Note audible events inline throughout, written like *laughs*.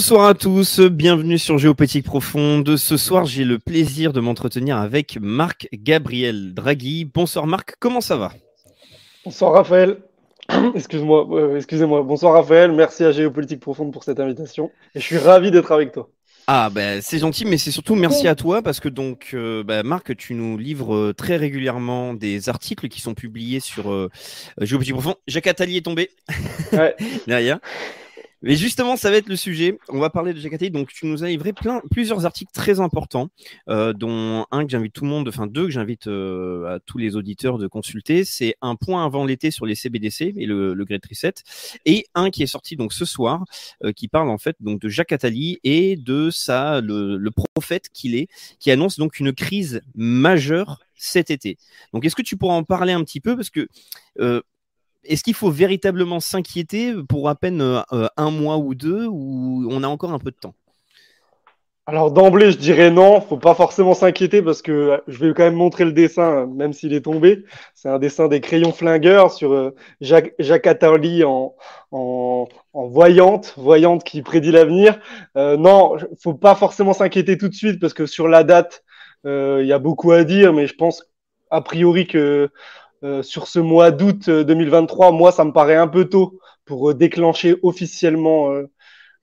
Bonsoir à tous, bienvenue sur Géopolitique Profonde. Ce soir, j'ai le plaisir de m'entretenir avec Marc Gabriel Draghi. Bonsoir Marc, comment ça va? Bonsoir Raphaël. *clears throat* Excuse-moi, euh, excusez-moi. Bonsoir Raphaël, merci à Géopolitique Profonde pour cette invitation. Et je suis ravi d'être avec toi. Ah ben c'est gentil, mais c'est surtout merci à toi parce que donc euh, bah, Marc, tu nous livres euh, très régulièrement des articles qui sont publiés sur euh, Géopolitique Profonde. Jacques Attali est tombé Ouais. *laughs* derrière. Mais justement, ça va être le sujet. On va parler de Attali. Donc, tu nous as livré plein, plusieurs articles très importants, euh, dont un que j'invite tout le monde, enfin deux que j'invite euh, à tous les auditeurs de consulter. C'est un point avant l'été sur les CBDC et le, le Great Reset, et un qui est sorti donc ce soir, euh, qui parle en fait donc de Jacques Attali et de ça, le, le prophète qu'il est, qui annonce donc une crise majeure cet été. Donc, est-ce que tu pourras en parler un petit peu? Parce que euh, est-ce qu'il faut véritablement s'inquiéter pour à peine euh, euh, un mois ou deux ou on a encore un peu de temps? Alors d'emblée, je dirais non, faut pas forcément s'inquiéter parce que euh, je vais quand même montrer le dessin, même s'il est tombé. C'est un dessin des crayons flingueurs sur Jacques, Jacques en, voyante, voyante qui prédit l'avenir. Euh, non, faut pas forcément s'inquiéter tout de suite parce que sur la date, il y a beaucoup à dire, mais je pense a priori que euh, sur ce mois d'août euh, 2023, moi, ça me paraît un peu tôt pour euh, déclencher officiellement euh,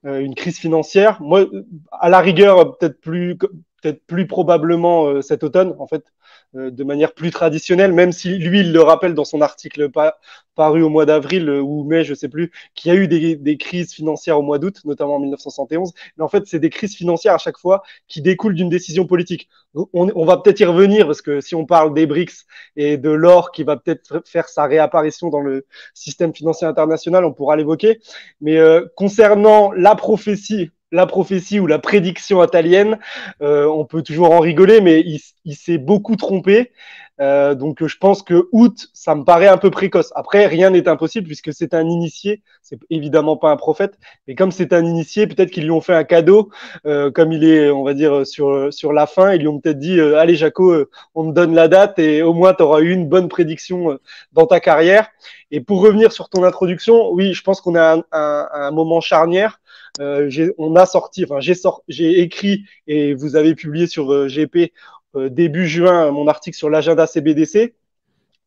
euh, une crise financière. Moi, euh, à la rigueur, euh, peut-être plus, peut-être plus probablement euh, cet automne, en fait, euh, de manière plus traditionnelle, même si lui, il le rappelle dans son article pa- paru au mois d'avril euh, ou mai, je sais plus, qu'il y a eu des, des crises financières au mois d'août, notamment en 1971. Mais en fait, c'est des crises financières à chaque fois qui découlent d'une décision politique. On, on va peut-être y revenir parce que si on parle des BRICS et de l'or qui va peut-être faire sa réapparition dans le système financier international, on pourra l'évoquer. Mais euh, concernant la prophétie, la prophétie ou la prédiction italienne, euh, on peut toujours en rigoler, mais il, s'est beaucoup trompé. Euh, donc je pense que août, ça me paraît un peu précoce. Après, rien n'est impossible puisque c'est un initié. C'est évidemment pas un prophète, mais comme c'est un initié, peut-être qu'ils lui ont fait un cadeau. Euh, comme il est, on va dire sur sur la fin, ils lui ont peut-être dit euh, allez Jaco, euh, on te donne la date et au moins tu auras eu une bonne prédiction euh, dans ta carrière. Et pour revenir sur ton introduction, oui, je pense qu'on a un, un moment charnière. Euh, on a sorti, enfin j'ai écrit et vous avez publié sur euh, GP euh, début juin mon article sur l'agenda CBDC.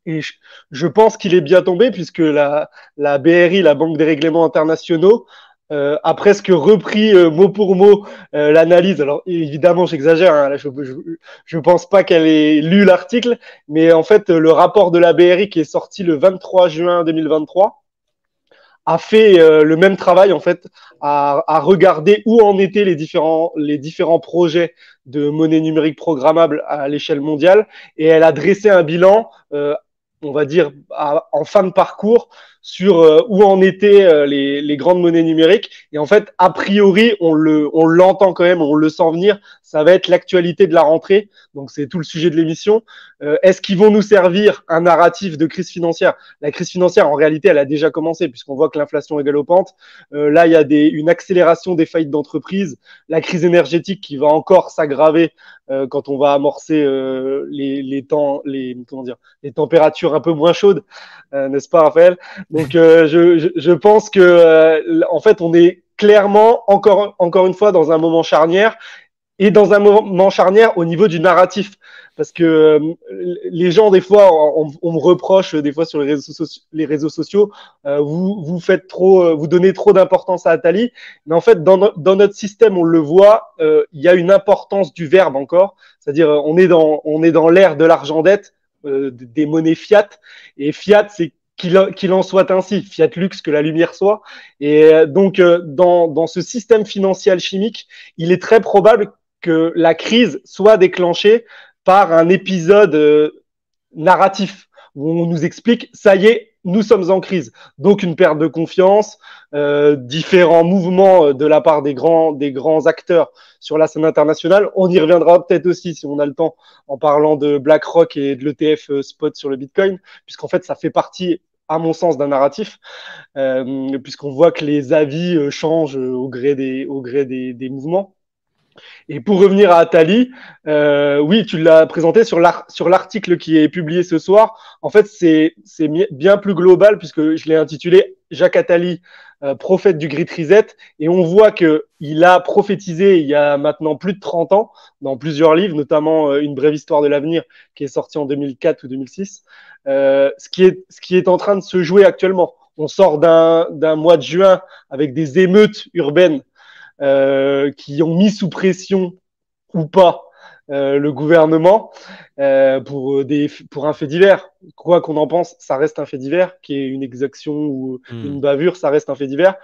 Et je, je pense qu'il est bien tombé puisque la, la BRI, la Banque des règlements internationaux, euh, a presque repris euh, mot pour mot euh, l'analyse. Alors évidemment, j'exagère. Hein, je, je, je pense pas qu'elle ait lu l'article, mais en fait, le rapport de la BRI qui est sorti le 23 juin 2023 a fait euh, le même travail en fait, à, à regarder où en étaient les différents les différents projets de monnaie numérique programmable à l'échelle mondiale, et elle a dressé un bilan. Euh, on va dire en fin de parcours sur euh, où en étaient euh, les, les, grandes monnaies numériques. Et en fait, a priori, on le, on l'entend quand même, on le sent venir. Ça va être l'actualité de la rentrée. Donc c'est tout le sujet de l'émission. Euh, Est-ce qu'ils vont nous servir un narratif de crise financière? La crise financière, en réalité, elle a déjà commencé puisqu'on voit que l'inflation est galopante. Euh, là, il y a des, une accélération des faillites d'entreprises. La crise énergétique qui va encore s'aggraver euh, quand on va amorcer les, les temps, les comment dire, les températures un peu moins chaudes, n'est-ce pas, Raphaël? Donc, euh, je, je, je, pense que euh, en fait, on est clairement encore encore une fois dans un moment charnière et dans un moment charnière au niveau du narratif. Parce que euh, les gens, des fois, on, on, me reproche, des fois, sur les réseaux, sociaux, les réseaux sociaux euh, vous, vous faites trop, vous donnez trop d'importance à Atali. Mais en fait, dans, dans, notre système, on le voit, euh, il y a une importance du verbe encore. C'est-à-dire, on est dans, on est dans l'ère de l'argent dette, euh, des monnaies fiat. Et fiat, c'est qu'il en soit ainsi, fiat lux que la lumière soit. Et donc, euh, dans, ce système financier alchimique, il est très probable que la crise soit déclenchée par un épisode euh, narratif où on nous explique ça y est, nous sommes en crise. Donc une perte de confiance, euh, différents mouvements euh, de la part des grands, des grands acteurs sur la scène internationale. On y reviendra peut-être aussi si on a le temps en parlant de BlackRock et de l'ETF euh, spot sur le Bitcoin, puisqu'en fait ça fait partie à mon sens, d'un narratif, euh, puisqu'on voit que les avis euh, changent au gré des, au gré des mouvements. Et pour revenir à Atali, euh, oui, tu l'as présenté sur l'article qui est publié ce soir. En fait, c'est bien plus global puisque je l'ai intitulé Jacques Attali, euh, prophète du Grit Reset. Et on voit que il a prophétisé il y a maintenant plus de 30 ans dans plusieurs livres, notamment euh, Une brève histoire de l'avenir qui est sorti en 2004 ou 2006, euh, ce, qui est, ce qui est en train de se jouer actuellement. On sort d'un mois de juin avec des émeutes urbaines qui ont mis sous pression ou pas euh, le gouvernement euh, pour des pour un fait divers. Quoi qu'on en pense, ça reste un fait divers, qui est une exaction ou mmh. une bavure, ça reste un fait divers.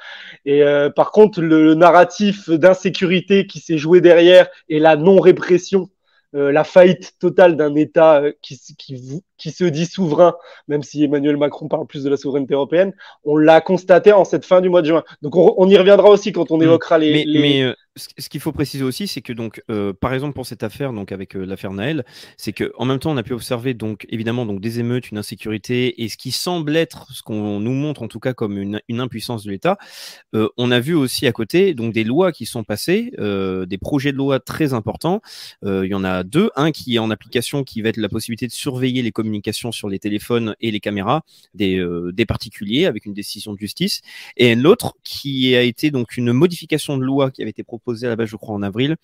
Et euh, par contre, le narratif d'insécurité qui s'est joué derrière et la non répression euh, la faillite totale d'un État euh, qui, qui, qui, se dit souverain, même si Emmanuel Macron parle plus de la souveraineté européenne, on l'a constaté en cette fin du mois de juin. Donc on, on y reviendra aussi quand on mmh. évoquera les. Mais, les... mais euh, ce qu'il faut préciser aussi, c'est que donc, euh, par exemple pour cette affaire, donc avec euh, l'affaire Naël, c'est que en même temps on a pu observer donc évidemment donc des émeutes, une insécurité et ce qui semble être ce qu'on nous montre en tout cas comme une, une impuissance de l'État. On a vu aussi à côté donc des lois qui sont passées, des projets de loi très importants. il y en a deux, un qui est en application, qui va être la possibilité de surveiller les sur les téléphones et les caméras des, des particuliers avec une décision de justice, et l'autre qui a été donc une modification de loi qui avait été proposée posé à la base, je crois, en avril,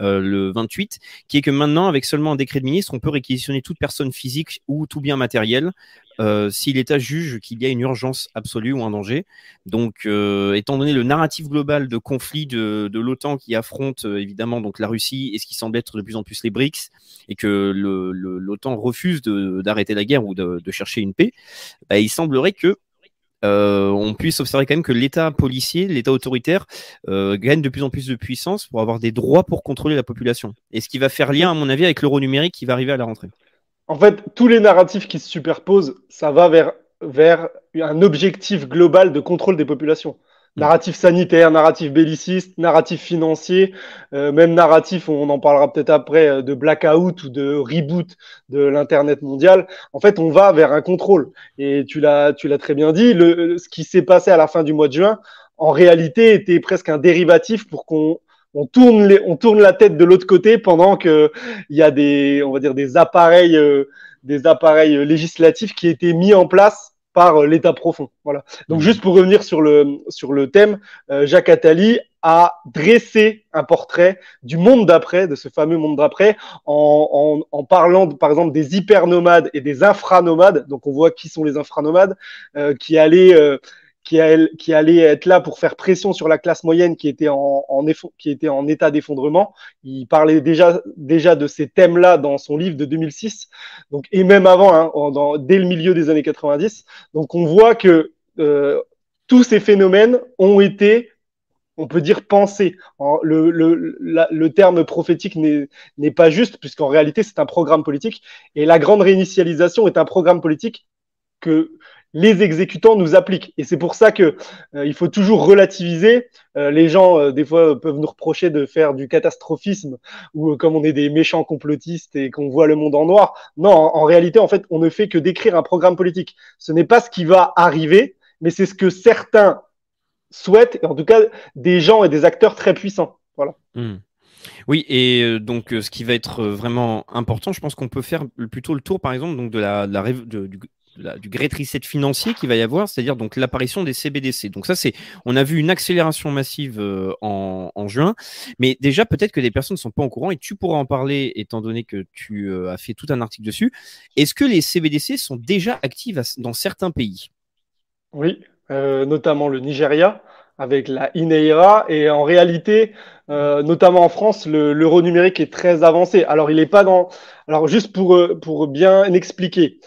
euh, le 28, qui est que maintenant, avec seulement un décret de ministre, on peut réquisitionner toute personne physique ou tout bien matériel euh, si l'État juge qu'il y a une urgence absolue ou un danger. Donc, euh, étant donné le narratif global de conflit de, de l'OTAN qui affronte euh, évidemment donc la Russie et ce qui semble être de plus en plus les BRICS, et que l'OTAN refuse d'arrêter la guerre ou de, de chercher une paix, bah, il semblerait que euh, on puisse observer quand même que l'État policier, l'État autoritaire, euh, gagne de plus en plus de puissance pour avoir des droits pour contrôler la population. Et ce qui va faire lien, à mon avis, avec l'euro numérique qui va arriver à la rentrée. En fait, tous les narratifs qui se superposent, ça va vers, vers un objectif global de contrôle des populations. Mm. Narratif sanitaire, narratif belliciste, narratif financier, euh, même narratif, on en parlera peut-être après, euh, de blackout ou de reboot de l'Internet mondial. En fait, on va vers un contrôle. Et tu l'as, tu l'as très bien dit, le, ce qui s'est passé à la fin du mois de juin, en réalité, était presque un dérivatif pour qu'on on tourne, les, on tourne la tête de l'autre côté pendant que il y a des, on va dire, des appareils, euh, des appareils législatifs qui étaient mis en place par euh, l'état profond. Voilà. Donc, mmh. juste pour revenir sur le, sur le thème, euh, Jacques Attali a dressé un portrait du monde d'après, de ce fameux monde d'après, en, en, en, parlant, par exemple, des hypernomades et des infranomades. Donc, on voit qui sont les infranomades, euh, qui allaient euh, qui, allait être là pour faire pression sur la classe moyenne qui était en, état d'effondrement. Il parlait déjà, de ces thèmes-là dans son livre de 2006, donc, et même avant, hein, dès le milieu des années 90. Donc on voit que euh, tous ces phénomènes ont été on peut dire pensés. Le, le, le terme prophétique n'est pas juste, puisqu'en réalité, c'est un programme politique. Et la grande réinitialisation est un programme politique que les exécutants nous appliquent. Et c'est pour ça que euh, il faut toujours relativiser. Euh, les gens, euh, des fois, peuvent nous reprocher de faire du catastrophisme ou comme on est des méchants complotistes et qu'on voit le monde en noir. Non, en, réalité, en fait, on ne fait que décrire un programme politique. Ce n'est pas ce qui va arriver, mais c'est ce que certains souhaitent, et en tout cas des gens et des acteurs très puissants. Voilà. Hmm. Oui, et donc ce qui va être vraiment important, je pense qu'on peut faire plutôt le tour, par exemple, de la, de du great reset financier qu'il va y avoir, c'est-à-dire donc l'apparition des CBDC. Donc ça, c'est, on a vu une accélération massive euh, en, en, juin, mais déjà peut-être que des personnes ne sont pas au courant et tu pourras en parler étant donné que tu euh, as fait tout un article dessus. Est-ce que les CBDC sont déjà actives dans certains pays? Oui, euh, notamment le Nigeria avec la INEIRA et en réalité, euh, notamment en France, l'euro numérique est très avancé. Alors il n'est pas dans. Alors juste pour pour bien expliquer.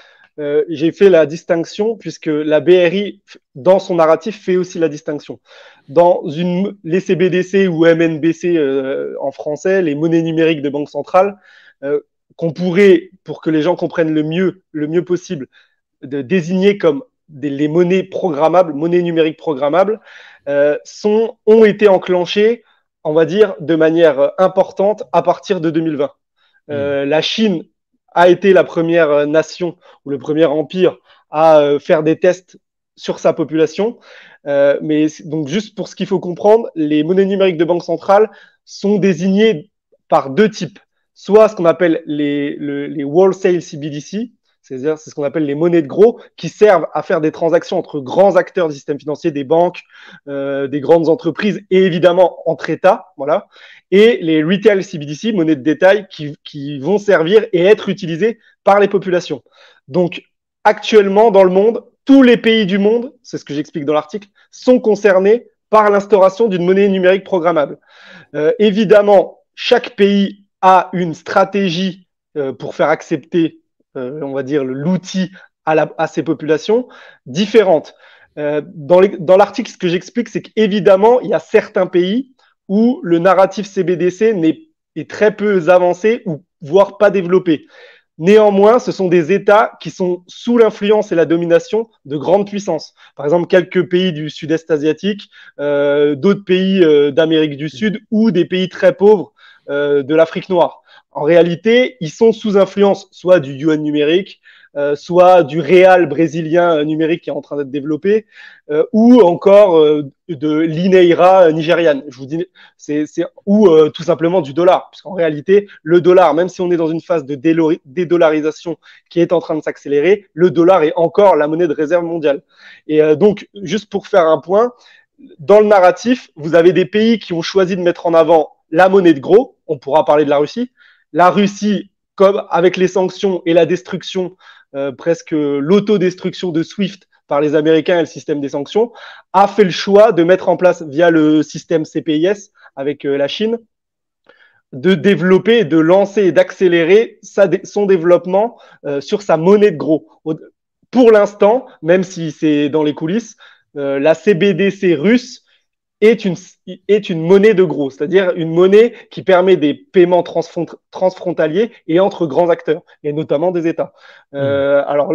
Euh, j'ai fait la distinction puisque la BRI, dans son narratif, fait aussi la distinction. Dans une, les CBDC ou MNBC euh, en français, les monnaies numériques de banque centrale, euh, qu'on pourrait, pour que les gens comprennent le mieux, le mieux possible, de désigner comme des, les monnaies programmables, monnaies numériques programmables, sont, ont été enclenchées, on va dire, de manière importante à partir de 2020. Euh, La Chine a été la première nation ou le premier empire à euh, faire des tests sur sa population. Euh, mais donc juste pour ce qu'il faut comprendre, les monnaies numériques de banque centrale sont désignées par deux types. Soit ce qu'on appelle les, le, les wholesale CBDC, c'est-à-dire c'est ce qu'on appelle les monnaies de gros, qui servent à faire des transactions entre grands acteurs du système financier, des banques, euh, des grandes entreprises et évidemment entre États, voilà. Et les retail CBDC, monnaies de détail, qui, qui vont servir et être utilisées par les populations. Donc actuellement dans le monde, tous les pays du monde, c'est ce que j'explique dans l'article, sont concernés par l'instauration d'une monnaie numérique programmable. Euh, évidemment, chaque pays a une stratégie euh, pour faire accepter, on va dire, l'outil à, ses populations différentes. Euh, dans l'article, ce que j'explique, c'est qu'évidemment, il y a certains pays où le narratif CBDC est très peu avancé ou voire pas développé. Néanmoins, ce sont des États qui sont sous l'influence et la domination de grandes puissances. Par exemple, quelques pays du sud-est asiatique, euh, d'autres pays euh, d'Amérique du Sud ou des pays très pauvres euh, de l'Afrique noire. En réalité, ils sont sous influence soit du yuan numérique, euh, soit du réal brésilien euh, numérique qui est en train d'être développé, euh, ou encore euh, de l'ineira nigériane. Je vous dis, c'est, c'est ou euh, tout simplement du dollar, puisqu'en réalité, le dollar, même si on est dans une phase de dédollarisation qui est en train de s'accélérer, le dollar est encore la monnaie de réserve mondiale. Et donc, juste pour faire un point, dans le narratif, vous avez des pays qui ont choisi de mettre en avant la monnaie de gros. On pourra parler de la Russie. La Russie, comme avec les sanctions et la destruction euh, presque l'autodestruction de SWIFT par les Américains et le système des sanctions, a fait le choix de mettre en place via le système CPIS avec euh, la Chine, de développer, de lancer et d'accélérer son développement euh, sur sa monnaie de gros. Pour l'instant, même si c'est dans les coulisses, la CBDC russe est une, est une monnaie de gros, c'est-à-dire une monnaie qui permet des paiements transfrontaliers et entre grands acteurs, et notamment des États. Euh, alors,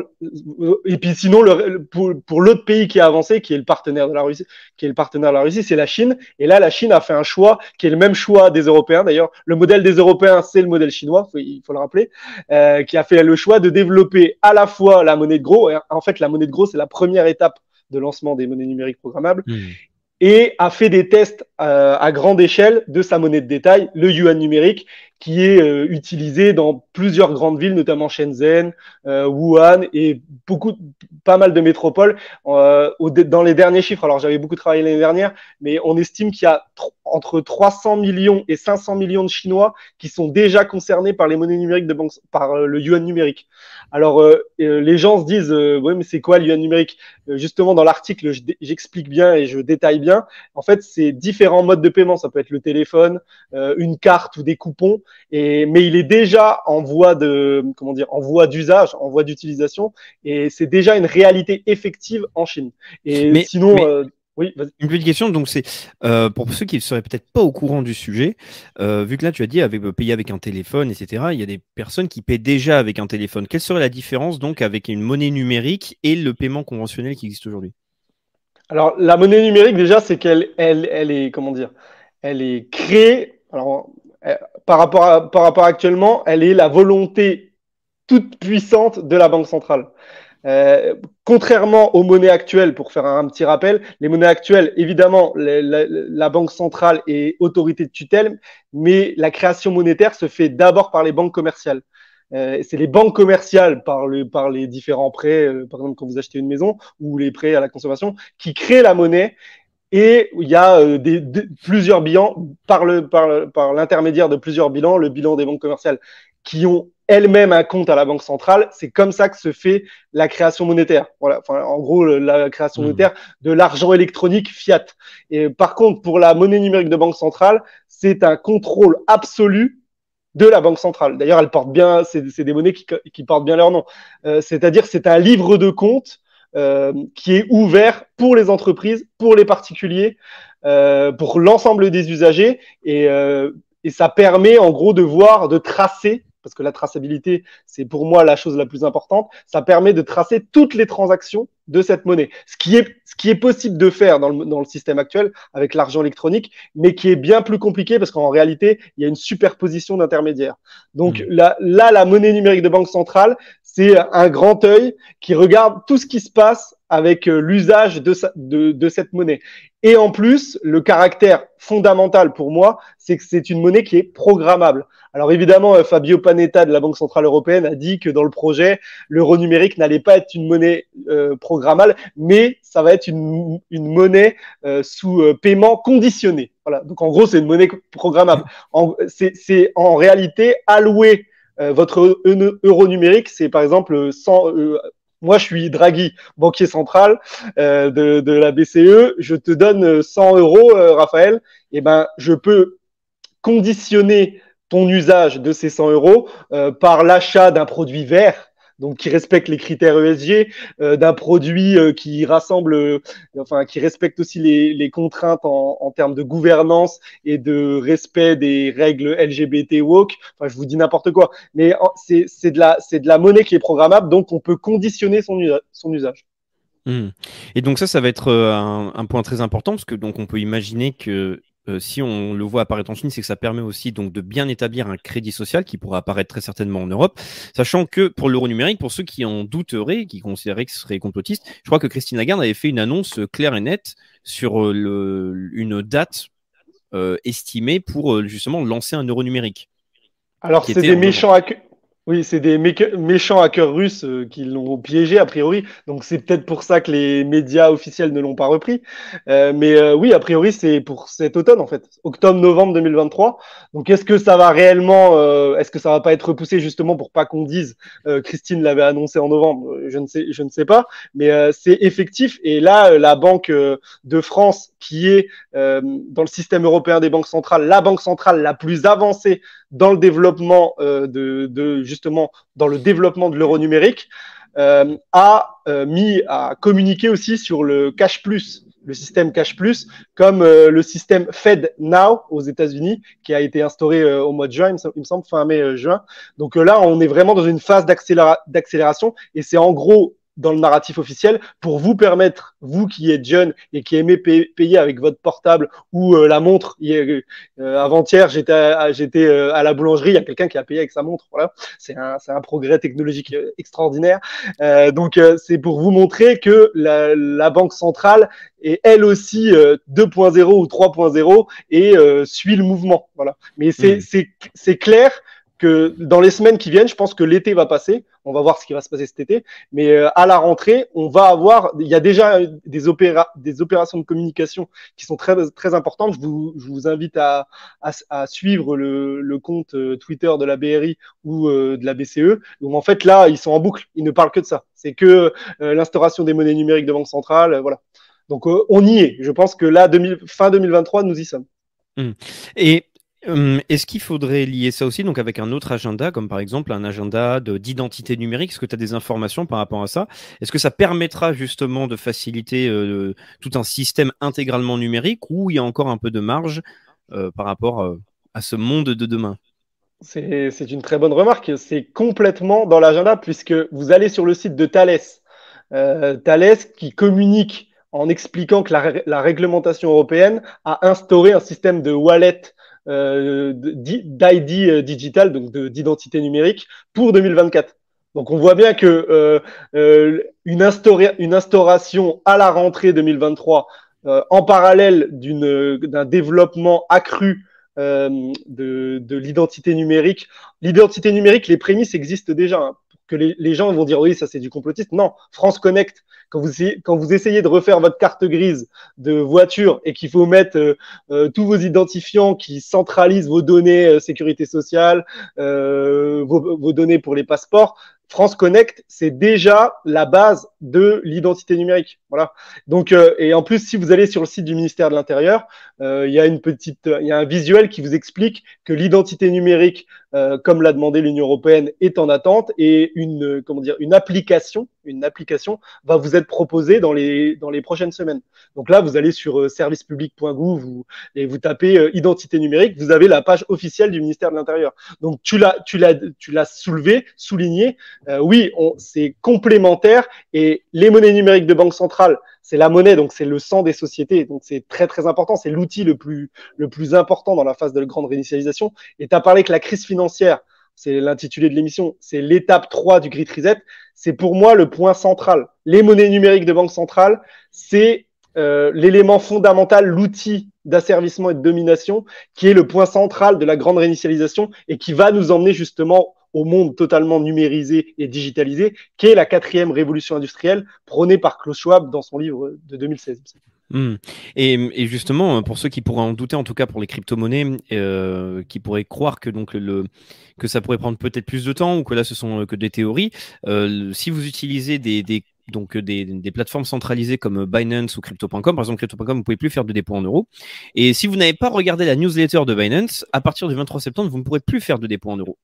et puis sinon, le, pour, pour l'autre pays qui a avancé, qui est le partenaire de la Russie, qui est le partenaire de la Russie, c'est la Chine. Et là, la Chine a fait un choix qui est le même choix des Européens. D'ailleurs, le modèle des Européens, c'est le modèle chinois, faut, il faut le rappeler, euh, qui a fait le choix de développer à la fois la monnaie de gros. Et en fait, la monnaie de gros, c'est la première étape de lancement des monnaies numériques programmables. Mmh. Et a fait des tests euh, à grande échelle de sa monnaie de détail, le yuan numérique, qui est euh, utilisé dans plusieurs grandes villes, notamment Shenzhen, euh, Wuhan et beaucoup, pas mal de métropoles. Dans les derniers chiffres, alors j'avais beaucoup travaillé l'année dernière, mais on estime qu'il y a tr- entre 300 millions et 500 millions de Chinois qui sont déjà concernés par les monnaies numériques de banque, par le yuan numérique. Alors les gens se disent, oui, mais c'est quoi le yuan numérique? Justement, dans l'article, j'explique bien et je détaille bien. En fait, c'est différents modes de paiement. Ça peut être le téléphone, une carte ou des coupons. Et, mais il est déjà en voie de, comment dire, en voie d'usage, en voie d'utilisation, et c'est déjà une réalité effective en Chine. Et Mais- sinon, mais- euh, oui. Une petite question, donc c'est euh, pour ceux qui ne seraient peut-être pas au courant du sujet, euh, vu que là tu as dit avec euh, payer avec un téléphone, etc. Il y a des personnes qui paient déjà avec un téléphone. Quelle serait la différence donc avec une monnaie numérique et le paiement conventionnel qui existe aujourd'hui? Alors, la monnaie numérique, déjà, c'est qu'elle, elle, elle est, comment dire, elle est créée. Alors, euh, par rapport par rapport actuellement, elle est la volonté toute puissante de la banque centrale. Euh, contrairement aux monnaies actuelles, pour faire un, petit rappel, les monnaies actuelles, évidemment, la banque centrale est autorité de tutelle, mais la création monétaire se fait d'abord par les banques commerciales. Euh, c'est les banques commerciales par, le, par les différents prêts, euh, par exemple quand vous achetez une maison ou les prêts à la consommation, qui créent la monnaie et il y a euh, des, des- plusieurs bilans par le par, le- par l'intermédiaire de plusieurs bilans, le bilan des banques commerciales qui ont elles-mêmes un compte à la banque centrale. C'est comme ça que se fait la création monétaire. Voilà, enfin, en gros, la création Mhm. monétaire de l'argent électronique fiat. Et par contre, pour la monnaie numérique de banque centrale, c'est un contrôle absolu de la Banque centrale. D'ailleurs, elles portent bien, c'est des monnaies qui, portent bien leur nom. Euh, C'est-à-dire, c'est un livre de compte euh, qui est ouvert pour les entreprises, pour les particuliers, euh, pour l'ensemble des usagers, et ça permet en gros de voir, de tracer parce que la traçabilité, c'est pour moi la chose la plus importante. Ça permet de tracer toutes les transactions de cette monnaie. Ce qui est, ce qui est possible de faire dans le, dans le système actuel avec l'argent électronique, mais qui est bien plus compliqué parce qu'en réalité, il y a une superposition d'intermédiaires. Donc mmh. là, là, la monnaie numérique de banque centrale, c'est un grand œil qui regarde tout ce qui se passe avec euh, l'usage de, de, de, cette monnaie. Et en plus, le caractère fondamental pour moi, c'est que c'est une monnaie qui est programmable. Alors évidemment, euh, Fabio Panetta de la Banque Centrale Européenne a dit que dans le projet, l'euro numérique n'allait pas être une monnaie euh, programmable, mais ça va être une, une monnaie euh, sous euh, paiement conditionné. Voilà. Donc en gros, c'est une monnaie programmable. C'est en réalité alloué votre euro numérique, c'est par exemple 100, moi, je suis Draghi, banquier central euh, de, la BCE. Je te donne 100 euros, euh, Raphaël. Eh ben, je peux conditionner ton usage de ces 100 euros euh, par l'achat d'un produit vert donc qui respecte les critères ESG, euh, d'un produit euh, qui rassemble, euh, enfin qui respecte aussi les, contraintes en, termes de gouvernance et de respect des règles LGBT woke. Enfin, je vous dis n'importe quoi, mais c'est de la c'est de la monnaie qui est programmable, donc on peut conditionner son, usage. Mmh. Et donc ça, ça va être un, un, point très important parce que donc on peut imaginer que euh, si on le voit apparaître en Chine, c'est que ça permet aussi donc de bien établir un crédit social qui pourra apparaître très certainement en Europe, sachant que pour l'euro numérique, pour ceux qui en douteraient, qui considéraient que ce serait complotiste, je crois que Christine Lagarde avait fait une annonce claire et nette sur euh, le, une date euh, estimée pour justement lancer un euro numérique. Alors c'est des méchants oui, c'est des méchants hackers russes euh, qui l'ont piégé a priori. Donc c'est peut-être pour ça que les médias officiels ne l'ont pas repris. Euh, mais euh, oui, a priori c'est pour cet automne en fait, octobre-novembre 2023. Donc est-ce que ça va réellement, est-ce que ça va pas être repoussé justement pour pas qu'on dise Christine l'avait annoncé en novembre? Je ne sais, je ne sais pas. Mais c'est effectif. Et là, la Banque de France, qui est dans le système européen des banques centrales, la banque centrale la plus avancée dans le développement euh, de, de, justement dans le développement de l'euro numérique euh, a euh, mis à communiquer aussi sur le cash plus le système cash plus comme euh, le système Fed Now aux États-Unis qui a été instauré euh, au mois de juin il me semble fin mai juin. Donc là on est vraiment dans une phase d'accélération et c'est en gros dans le narratif officiel pour vous permettre, vous qui êtes jeune et qui aimez payer avec votre portable ou euh, la montre. Euh, Avant-hier, j'étais à, j'étais euh, à la boulangerie, il y a quelqu'un qui a payé avec sa montre. Voilà, c'est un, c'est un progrès technologique euh, extraordinaire. donc, c'est pour vous montrer que la, la banque centrale est elle aussi 2.0 ou 3.0 et suit le mouvement. Voilà. Mais c'est, mmh. c'est, c'est clair que dans les semaines qui viennent, je pense que l'été va passer. On va voir ce qui va se passer cet été. Mais euh, à la rentrée, on va avoir. Il y a déjà des, opéra, des opérations de communication qui sont très très importantes. Je vous, je vous invite à, à, à suivre le, le, compte euh, Twitter de la BRI ou euh, de la BCE. Donc en fait là, ils sont en boucle. Ils ne parlent que de ça. C'est que l'instauration des monnaies numériques de banque centrale. voilà. Donc on y est. Je pense que là, 2000, fin 2023, nous y sommes. Mmh. Et Hum, est-ce qu'il faudrait lier ça aussi donc avec un autre agenda, comme par exemple un agenda d'identité numérique? Est-ce que tu as des informations par rapport à ça? Est-ce que ça permettra justement de faciliter euh, tout un système intégralement numérique ou il y a encore un peu de marge euh, par rapport euh, à ce monde de demain? C'est une très bonne remarque. C'est complètement dans l'agenda puisque vous allez sur le site de Thales. Thales qui communique en expliquant que la, la, réglementation européenne a instauré un système de wallet euh, d'ID digital, donc d'identité numérique, pour 2024. Donc on voit bien que euh, euh une, une, instauration à la rentrée 2023, euh, en parallèle d'un développement accru de, de l'identité numérique. L'identité numérique, les prémices existent déjà. Hein que les, les, gens vont dire oui, ça c'est du complotiste. Non, France Connect, quand vous, essayez, quand vous essayez de refaire votre carte grise de voiture et qu'il faut mettre euh, euh, tous vos identifiants qui centralisent vos données euh, sécurité sociale, euh, vos, vos, données pour les passeports, France Connect, c'est déjà la base de l'identité numérique. Voilà. Donc, et en plus, si vous allez sur le site du ministère de l'Intérieur, il y a une petite, il y a un visuel qui vous explique que l'identité numérique, comme l'a demandé l'Union européenne, est en attente et une, comment dire, une application, une application va vous être proposée dans les dans les prochaines semaines. Donc là, vous allez sur servicepublic.gouv et vous tapez identité numérique, vous avez la page officielle du ministère de l'Intérieur. Donc tu l'as, tu l'as, tu l'as soulevé, souligné. Euh, oui, c'est complémentaire et les monnaies numériques de banque centrale, c'est la monnaie, donc c'est le sang des sociétés. Donc c'est très très important. C'est l'outil le plus le plus important dans la phase de grande réinitialisation. Et tu as parlé que la crise financière, c'est l'intitulé de l'émission, c'est l'étape 3 du Grid Reset. C'est pour moi le point central. Les monnaies numériques de banque centrale, c'est euh, l'élément fondamental, l'outil d'asservissement et de domination, qui est le point central de la grande réinitialisation et qui va nous emmener justement au monde totalement numérisé et digitalisé, qui est la quatrième révolution industrielle prônée par Klaus Schwab dans son livre de 2016. Hmm. Et, justement, pour ceux qui pourraient en douter, en tout cas pour les crypto-monnaies, euh, qui pourraient croire que donc le, que ça pourrait prendre peut-être plus de temps ou que là ce sont que des théories, euh, si vous utilisez des, donc euh, des, des, plateformes centralisées comme euh, Binance ou Crypto.com. Par exemple, Crypto.com, vous pouvez plus faire de dépôts en euros. Et si vous n'avez pas regardé la newsletter de Binance, à partir du 23 septembre, vous ne pourrez plus faire de dépôts en euros.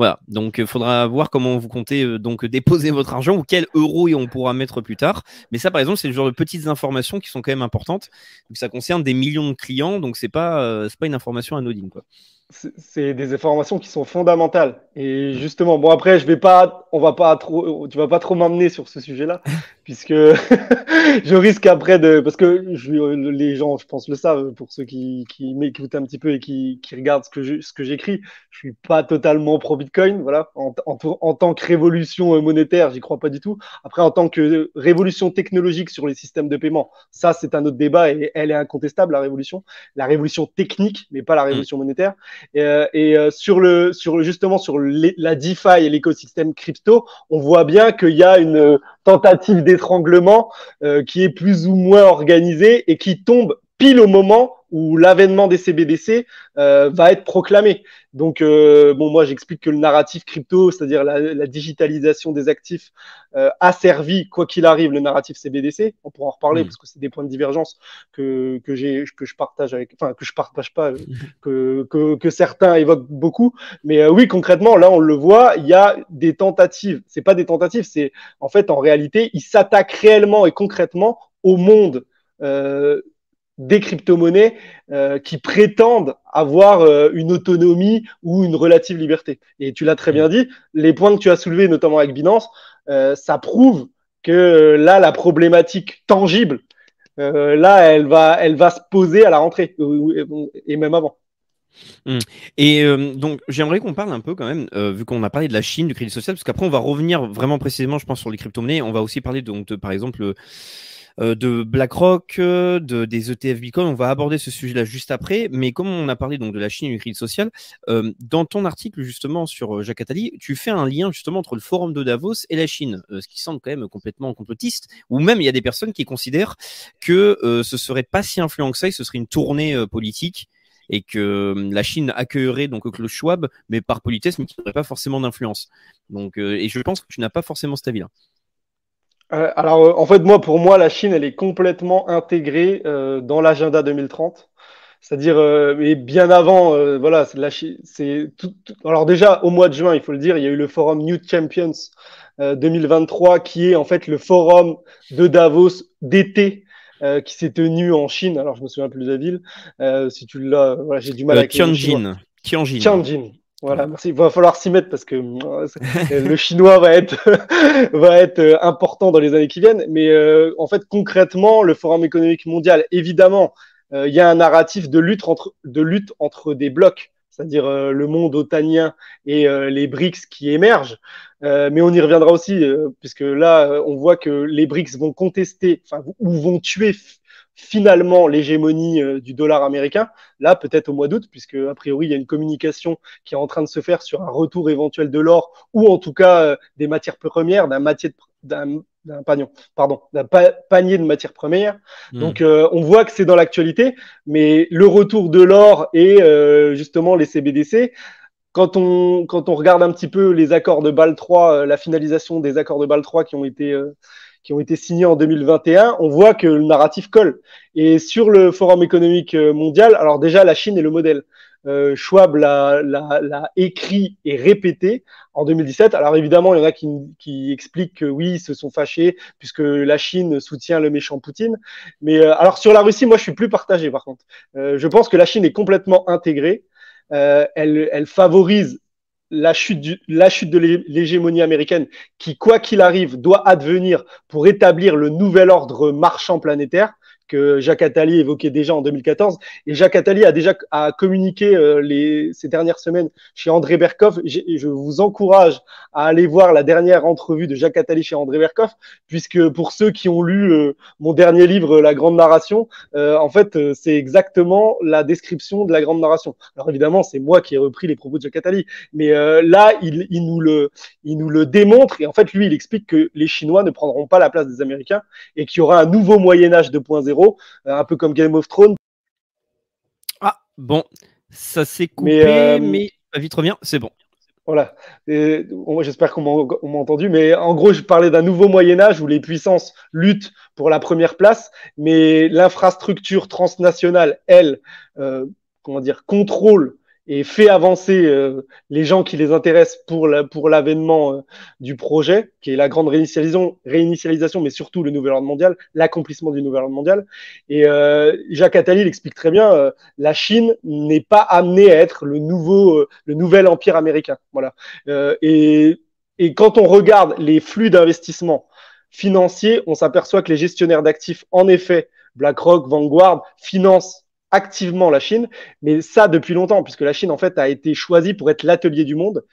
Voilà, donc il faudra voir comment vous comptez euh, donc déposer votre argent ou quel euro on pourra mettre plus tard. Mais ça, par exemple, c'est le genre de petites informations qui sont quand même importantes. Donc, ça concerne des millions de clients, donc c'est pas c'est pas une information anodine quoi c'est des informations qui sont fondamentales. Et justement, bon après, je vais pas, on va pas trop, tu vas pas trop m'emmener sur ce sujet-là, *laughs* puisque *laughs* je risque après de, parce que je, les gens, je pense le savent, pour ceux qui, qui m'écoutent un petit peu et qui, qui regardent ce que je, ce que j'écris, je suis pas totalement pro Bitcoin, voilà. En, en, en tant que révolution euh, monétaire, j'y crois pas du tout. Après, en tant que révolution technologique sur les systèmes de paiement, ça c'est un autre débat et elle est incontestable la révolution, la révolution technique, mais pas la révolution monétaire. Et, euh, euh, sur le, sur justement sur la DeFi et l'écosystème crypto, on voit bien qu'il y a une tentative d'étranglement euh, qui est plus ou moins organisée et qui tombe pile au moment où l'avènement des CBDC euh, va être proclamé. Donc, euh, bon, moi, j'explique que le narratif crypto, c'est-à-dire la, digitalisation des actifs, euh, a servi, quoi qu'il arrive, le narratif CBDC. On pourra en reparler mm. parce que c'est des points de divergence que, que, j'ai, que je partage avec, enfin, que je partage pas, que, que, que certains évoquent beaucoup. Mais oui, concrètement, là, on le voit, il y a des tentatives. C'est pas des tentatives, c'est en fait, en réalité, ils s'attaquent réellement et concrètement au monde euh, des crypto-monnaies euh, qui prétendent avoir euh, une autonomie ou une relative liberté. Et tu l'as très bien dit, les points que tu as soulevés, notamment avec Binance, euh, ça prouve que là, la problématique tangible, là, elle va, elle va se poser à la rentrée et même avant. Mmh. Et donc, j'aimerais qu'on parle un peu quand même, vu qu'on a parlé de la Chine, du crédit social, parce qu'après, on va revenir vraiment précisément, je pense, sur les crypto-monnaies. On va aussi parler donc, de, par exemple, de BlackRock, euh, de, des ETF Bitcoin. On va aborder ce sujet-là juste après. Mais comme on a parlé donc de la Chine et du crédit social, euh, dans ton article justement sur Jacques Attali, tu fais un lien justement entre le forum de Davos et la Chine, ce qui semble quand même complètement complotiste. Ou même il y a des personnes qui considèrent que ce serait pas si influent que ça, ce serait une tournée politique et que la Chine accueillerait donc Klaus Schwab, mais par politesse, mais qui n'aurait pas forcément d'influence. Donc, et je pense que tu n'as pas forcément cet avis-là. Euh, alors, euh, en fait, moi, pour moi, la Chine, elle est complètement intégrée euh, dans l'agenda 2030. C'est-à-dire, et bien avant, voilà, c'est la Chine. C'est tout, Alors déjà, au mois de juin, il faut le dire, il y a eu le forum New Champions 2023, qui est en fait le forum de Davos d'été. qui s'est tenu en Chine. Alors, je me souviens plus de la ville. si tu l'as, voilà, j'ai du mal à Tianjin. Tianjin. Tianjin. Voilà, merci. Il va falloir s'y mettre parce que euh, le chinois va être *laughs* va être euh, important dans les années qui viennent. Mais euh, en fait, concrètement, le Forum économique mondial, évidemment, il y a un narratif de lutte entre de lutte entre des blocs, c'est-à-dire le monde otanien et les BRICS qui émergent. mais on y reviendra aussi, puisque là, on voit que les BRICS vont contester, enfin, ou vont tuer finalement l'hégémonie euh, du dollar américain, là peut-être au mois d'août, puisque a priori il y a une communication qui est en train de se faire sur un retour éventuel de l'or ou en tout cas euh, des matières premières, d'un d'un panier, pardon, d'un panier de matières premières. Hmm. Donc euh, on voit que c'est dans l'actualité, mais le retour de l'or et justement les CBDC, quand on, quand on regarde un petit peu les accords de Bâle 3, la finalisation des accords de Bâle 3 qui ont été qui ont été signés en 2021, on voit que le narratif colle. Et sur le Forum économique mondial, alors déjà la Chine est le modèle. Euh, Schwab l'a écrit et répété en 2017. Alors évidemment, il y en a qui, qui, expliquent que oui, ils se sont fâchés puisque la Chine soutient le méchant Poutine. Mais euh, alors sur la Russie, moi, je suis plus partagé par contre. Euh, je pense que la Chine est complètement intégrée. Euh, elle, elle favorise la chute, de l'hégémonie américaine qui, quoi qu'il arrive, doit advenir pour établir le nouvel ordre marchand planétaire que Jacques Attali évoquait déjà en 2014. Et Jacques Attali a déjà a communiqué euh, les, ces dernières semaines chez André Berkoff. Je vous encourage à aller voir la dernière entrevue de Jacques Attali chez André Berkoff, puisque pour ceux qui ont lu euh, mon dernier livre, La Grande Narration, euh, en fait, c'est exactement la description de la Grande Narration. Alors évidemment, c'est moi qui ai repris les propos de Jacques Attali, mais là, il, il, nous le, il nous le démontre. Et en fait, lui, il explique que les Chinois ne prendront pas la place des Américains et qu'il y aura un nouveau Moyen Âge 2.0 euh, un peu comme Game of Thrones. Ah, bon, ça s'est coupé, mais, euh, mais vite revient, c'est bon. Voilà. J'espère qu'on m'a entendu. Mais en gros, je parlais d'un nouveau Moyen Âge où les puissances luttent pour la première place, mais l'infrastructure transnationale, elle, euh, comment dire, contrôle et fait avancer euh, les gens qui les intéressent pour la, pour l'avènement euh, du projet, qui est la grande réinitialisation, réinitialisation, mais surtout le nouvel ordre mondial, l'accomplissement du nouvel ordre mondial. Et euh, Jacques Attali l'explique très bien. la Chine n'est pas amenée à être le nouveau, le nouvel empire américain. Voilà. et et quand on regarde les flux d'investissement financiers, on s'aperçoit que les gestionnaires d'actifs, en effet, BlackRock, Vanguard, financent activement la Chine, mais ça depuis longtemps, puisque la Chine en fait a été choisie pour être l'atelier du monde,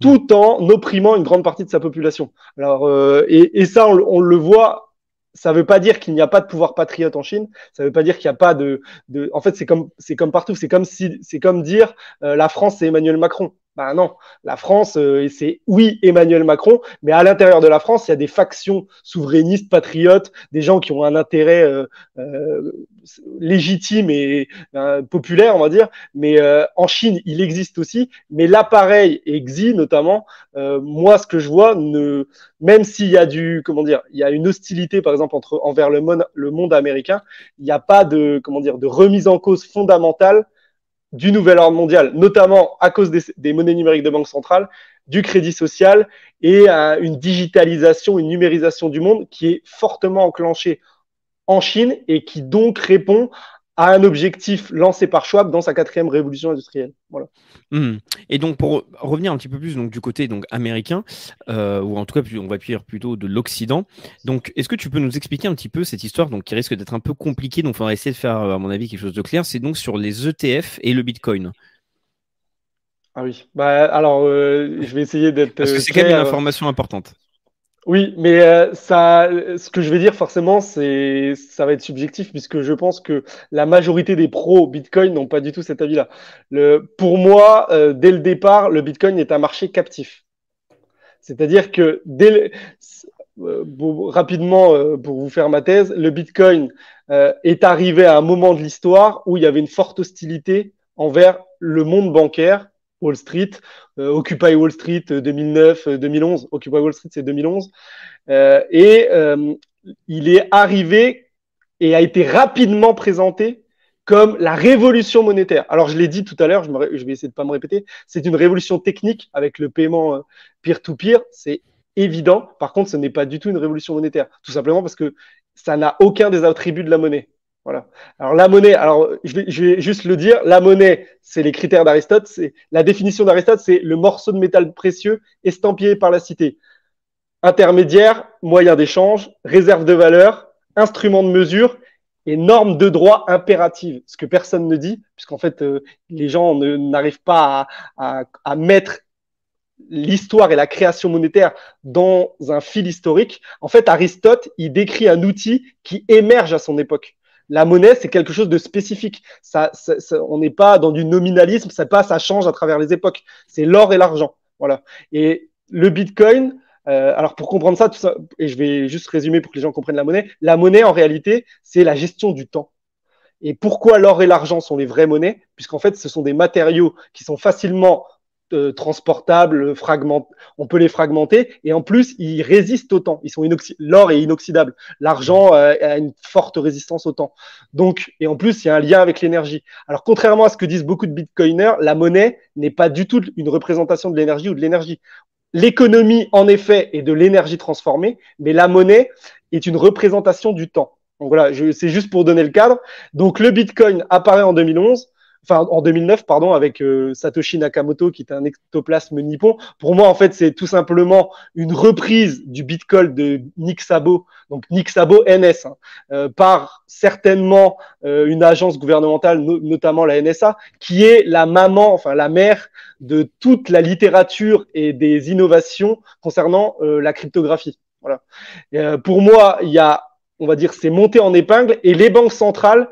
tout en opprimant une grande partie de sa population. Alors euh, et, ça on, on, le voit. Ça ne veut pas dire qu'il n'y a pas de pouvoir patriote en Chine. Ça ne veut pas dire qu'il n'y a pas de, de. En fait, c'est comme c'est comme partout. C'est comme si c'est comme dire euh, la France c'est Emmanuel Macron. Ben non, la France, euh, c'est oui Emmanuel Macron, mais à l'intérieur de la France, il y a des factions souverainistes, patriotes, des gens qui ont un intérêt euh, euh légitime et euh, populaire, on va dire. Mais en Chine, il existe aussi. Mais l'appareil et Xi notamment, moi, ce que je vois, ne, même s'il y a du, comment dire, il y a une hostilité, par exemple, entre envers le monde, le monde américain, il n'y a pas de, comment dire, de remise en cause fondamentale du nouvel ordre mondial, notamment à cause des, monnaies numériques de banque centrale, du crédit social et à une digitalisation, une numérisation du monde qui est fortement enclenchée en Chine et qui donc répond à un objectif lancé par Schwab dans sa quatrième révolution industrielle. Voilà. Mmh. Et donc pour revenir un petit peu plus donc du côté donc américain euh, ou en tout cas on va dire plutôt de l'Occident. Donc est-ce que tu peux nous expliquer un petit peu cette histoire donc qui risque d'être un peu compliquée donc il faudra essayer de faire à mon avis quelque chose de clair. C'est donc sur les ETF et le Bitcoin. Ah oui. Bah alors euh, je vais essayer d'être parce que c'est quand même une information importante. Oui, mais euh, ça, ce que je vais dire forcément, c'est, ça va être subjectif puisque je pense que la majorité des pros Bitcoin n'ont pas du tout cet avis-là. Le, pour moi, euh, dès le départ, le Bitcoin est un marché captif. C'est-à-dire que dès euh, rapidement, pour vous faire ma thèse, le Bitcoin est arrivé à un moment de l'histoire où il y avait une forte hostilité envers le monde bancaire Wall Street, euh, Occupy Wall Street 2009, euh, 2011. Euh, Occupy Wall Street, c'est 2011. et il est arrivé et a été rapidement présenté comme la révolution monétaire. Alors, je l'ai dit tout à l'heure, je, je, vais essayer de pas me répéter, c'est une révolution technique avec le paiement peer-to-peer, c'est évident. Par contre, ce n'est pas du tout une révolution monétaire, tout simplement parce que ça n'a aucun des attributs de la monnaie. Voilà. Alors la monnaie, alors je vais, juste le dire, la monnaie, c'est les critères d'Aristote. C'est la définition d'Aristote, c'est le morceau de métal précieux estampillé par la cité. Intermédiaire, moyen d'échange, réserve de valeur, instrument de mesure et norme de droit impérative. Ce que personne ne dit, puisqu'en fait euh, les gens n'arrivent pas à, à mettre l'histoire et la création monétaire dans un fil historique. En fait, Aristote, il décrit un outil qui émerge à son époque. La monnaie, c'est quelque chose de spécifique. Ça, on n'est pas dans du nominalisme, ça passe, ça change à travers les époques. C'est l'or et l'argent. Voilà. Et le Bitcoin, euh, alors pour comprendre ça, tout ça, et je vais juste résumer pour que les gens comprennent la monnaie. La monnaie, en réalité, c'est la gestion du temps. Et pourquoi l'or et l'argent sont les vraies monnaies? Puisqu'en fait, ce sont des matériaux qui sont facilement euh, transportables, fragment... on peut les fragmenter, et en plus, ils résistent au temps. Ils sont inoxy... L'or est inoxydable. L'argent euh, a une forte résistance au temps. Donc, et en plus, il y a un lien avec l'énergie. Alors, contrairement à ce que disent beaucoup de bitcoiners, la monnaie n'est pas du tout une représentation de l'énergie ou de l'énergie. L'économie, en effet, est de l'énergie transformée, mais la monnaie est une représentation du temps. Donc voilà, c'est juste pour donner le cadre. Donc le Bitcoin apparaît en 2011 enfin en 2009 pardon avec euh, Satoshi Nakamoto qui est un ectoplasme nippon. Pour moi en fait c'est tout simplement une reprise du Bitcoin de Nick Szabo, donc Nick Szabo NS, hein, euh, par certainement euh, une agence gouvernementale, notamment la NSA, qui est la maman, enfin la mère de toute la littérature et des innovations concernant la cryptographie. Voilà. pour moi il y a on va dire c'est monté en épingle et les banques centrales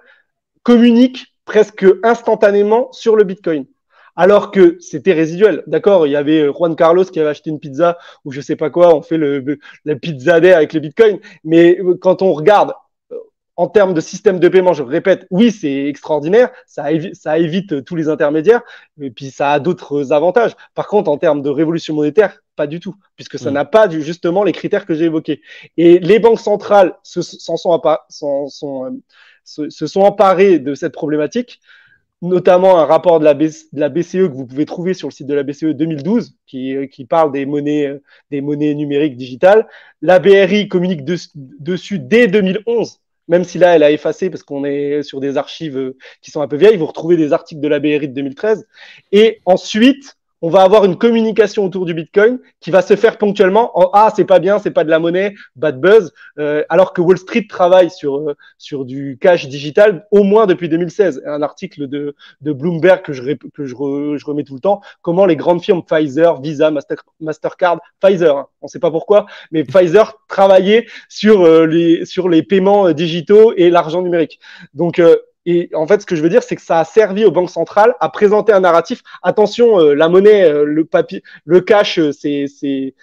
communiquent presque instantanément sur le Bitcoin. Alors que c'était résiduel. D'accord, il y avait Juan Carlos qui avait acheté une pizza ou je sais pas quoi, on fait le, la pizza day avec le Bitcoin. Mais quand on regarde euh, en termes de système de paiement, je répète, oui, c'est extraordinaire, ça, évite, ça évite tous les intermédiaires, et puis ça a d'autres avantages. Par contre, en termes de révolution monétaire, pas du tout, puisque ça mm. n'a pas justement les critères que j'ai évoqués. Et les banques centrales s'en sont, sont, euh, se, sont emparés de cette problématique, notamment un rapport de la, BCE que vous pouvez trouver sur le site de la BCE 2012 qui, qui parle des monnaies, des monnaies numériques digitales. La BRI communique dessus dès 2011 même si là, elle a effacé parce qu'on est sur des archives qui sont un peu vieilles, vous retrouvez des articles de la BRI de 2013. Et ensuite, on va avoir une communication autour du Bitcoin qui va se faire ponctuellement en ah c'est pas bien, c'est pas de la monnaie, bad buzz, euh, alors que Wall Street travaille sur euh, sur du cash digital au moins depuis 2016. Un article de de Bloomberg que je que je, je remets tout le temps. Comment les grandes firmes Pfizer, Visa, Master, Mastercard, Pfizer, hein, on sait pas pourquoi, mais Pfizer travaillait sur euh, les sur les paiements digitaux et l'argent numérique. Donc et en fait, ce que je veux dire, c'est que ça a servi aux banques centrales à présenter un narratif. Attention, euh, la monnaie, euh, le papier, le cash, euh, c'est c'est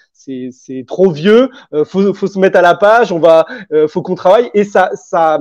c'est trop vieux. faut faut se mettre à la page. On va, faut qu'on travaille. Et ça ça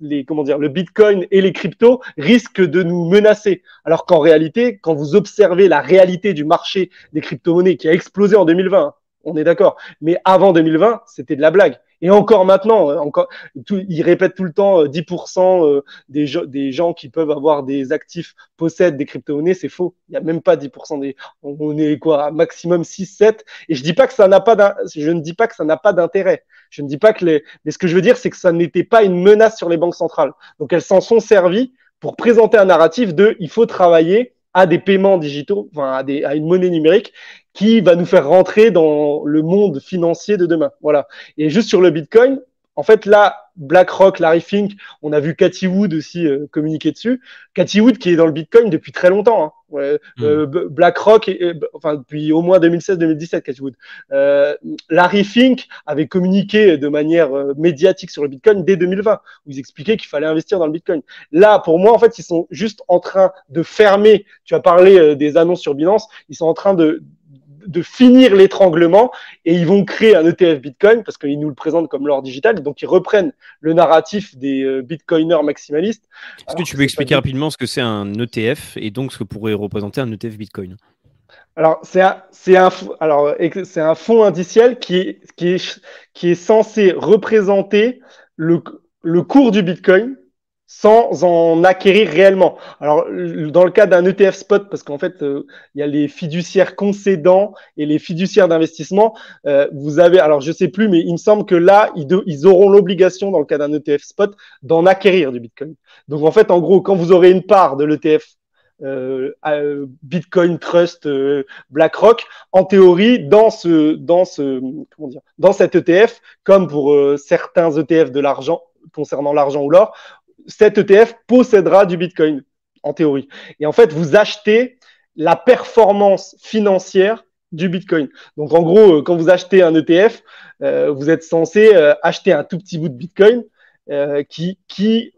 les comment dire, le Bitcoin et les cryptos risquent de nous menacer. Alors qu'en réalité, quand vous observez la réalité du marché des crypto-monnaies qui a explosé en 2020, on est d'accord. Mais avant 2020, c'était de la blague. Et encore maintenant, euh, encore, tout, ils répètent tout le temps 10% euh, euh, des, des gens qui peuvent avoir des actifs possèdent des crypto-monnaies, c'est faux. Il n'y a même pas 10% des. On est quoi, maximum 6, 7. Et je dis pas que ça pas je ne dis pas que ça n'a pas d'intérêt. Je ne dis pas que les. Mais ce que je veux dire, c'est que ça n'était pas une menace sur les banques centrales. Donc elles s'en sont servies pour présenter un narratif de il faut travailler à des paiements digitaux, enfin à, à une monnaie numérique qui va nous faire rentrer dans le monde financier de demain. Voilà. Et juste sur le Bitcoin, en fait, là, BlackRock, Larry Fink, on a vu Cathy Wood aussi euh, communiquer dessus. Cathy Wood qui est dans le Bitcoin depuis très longtemps. Hein. Ouais, hmm. euh, BlackRock, enfin depuis au moins 2016-2017, Cathy Wood. Euh, Larry Fink avait communiqué de manière euh, médiatique sur le Bitcoin dès 2020, où ils expliquaient qu'il fallait investir dans le Bitcoin. Là, pour moi, en fait, ils sont juste en train de fermer. Tu as parlé des annonces sur Binance. Ils sont en train de de finir l'étranglement et ils vont créer un ETF Bitcoin parce qu'ils nous le présentent comme l'or digital. Donc ils reprennent le narratif des euh, Bitcoiners maximalistes. Est-ce que tu peux expliquer rapidement ce que c'est un ETF et donc ce que pourrait représenter un ETF Bitcoin? Alors, c'est un, c'est un, alors, c'est un fonds indiciel qui est, qui est, qui est censé représenter le, le cours du Bitcoin sans en acquérir réellement. Alors, dans le cas d'un ETF spot, parce qu'en fait, euh, il y a les fiduciaires concédants et les fiduciaires d'investissement, euh, vous avez, alors je sais plus, mais il me semble que là, ils, auront l'obligation, dans le cas d'un ETF spot, d'en acquérir du Bitcoin. Donc, en fait, en gros, quand vous aurez une part de l'ETF euh, Bitcoin Trust BlackRock, en théorie, dans ce, dans ce, comment dire, dans cet ETF, comme pour certains ETF de l'argent concernant l'argent ou l'or, cet ETF possédera du Bitcoin, en théorie. Et en fait, vous achetez la performance financière du Bitcoin. Donc en gros, euh, quand vous achetez un ETF, euh, vous êtes censé euh, acheter un tout petit bout de Bitcoin qui, qui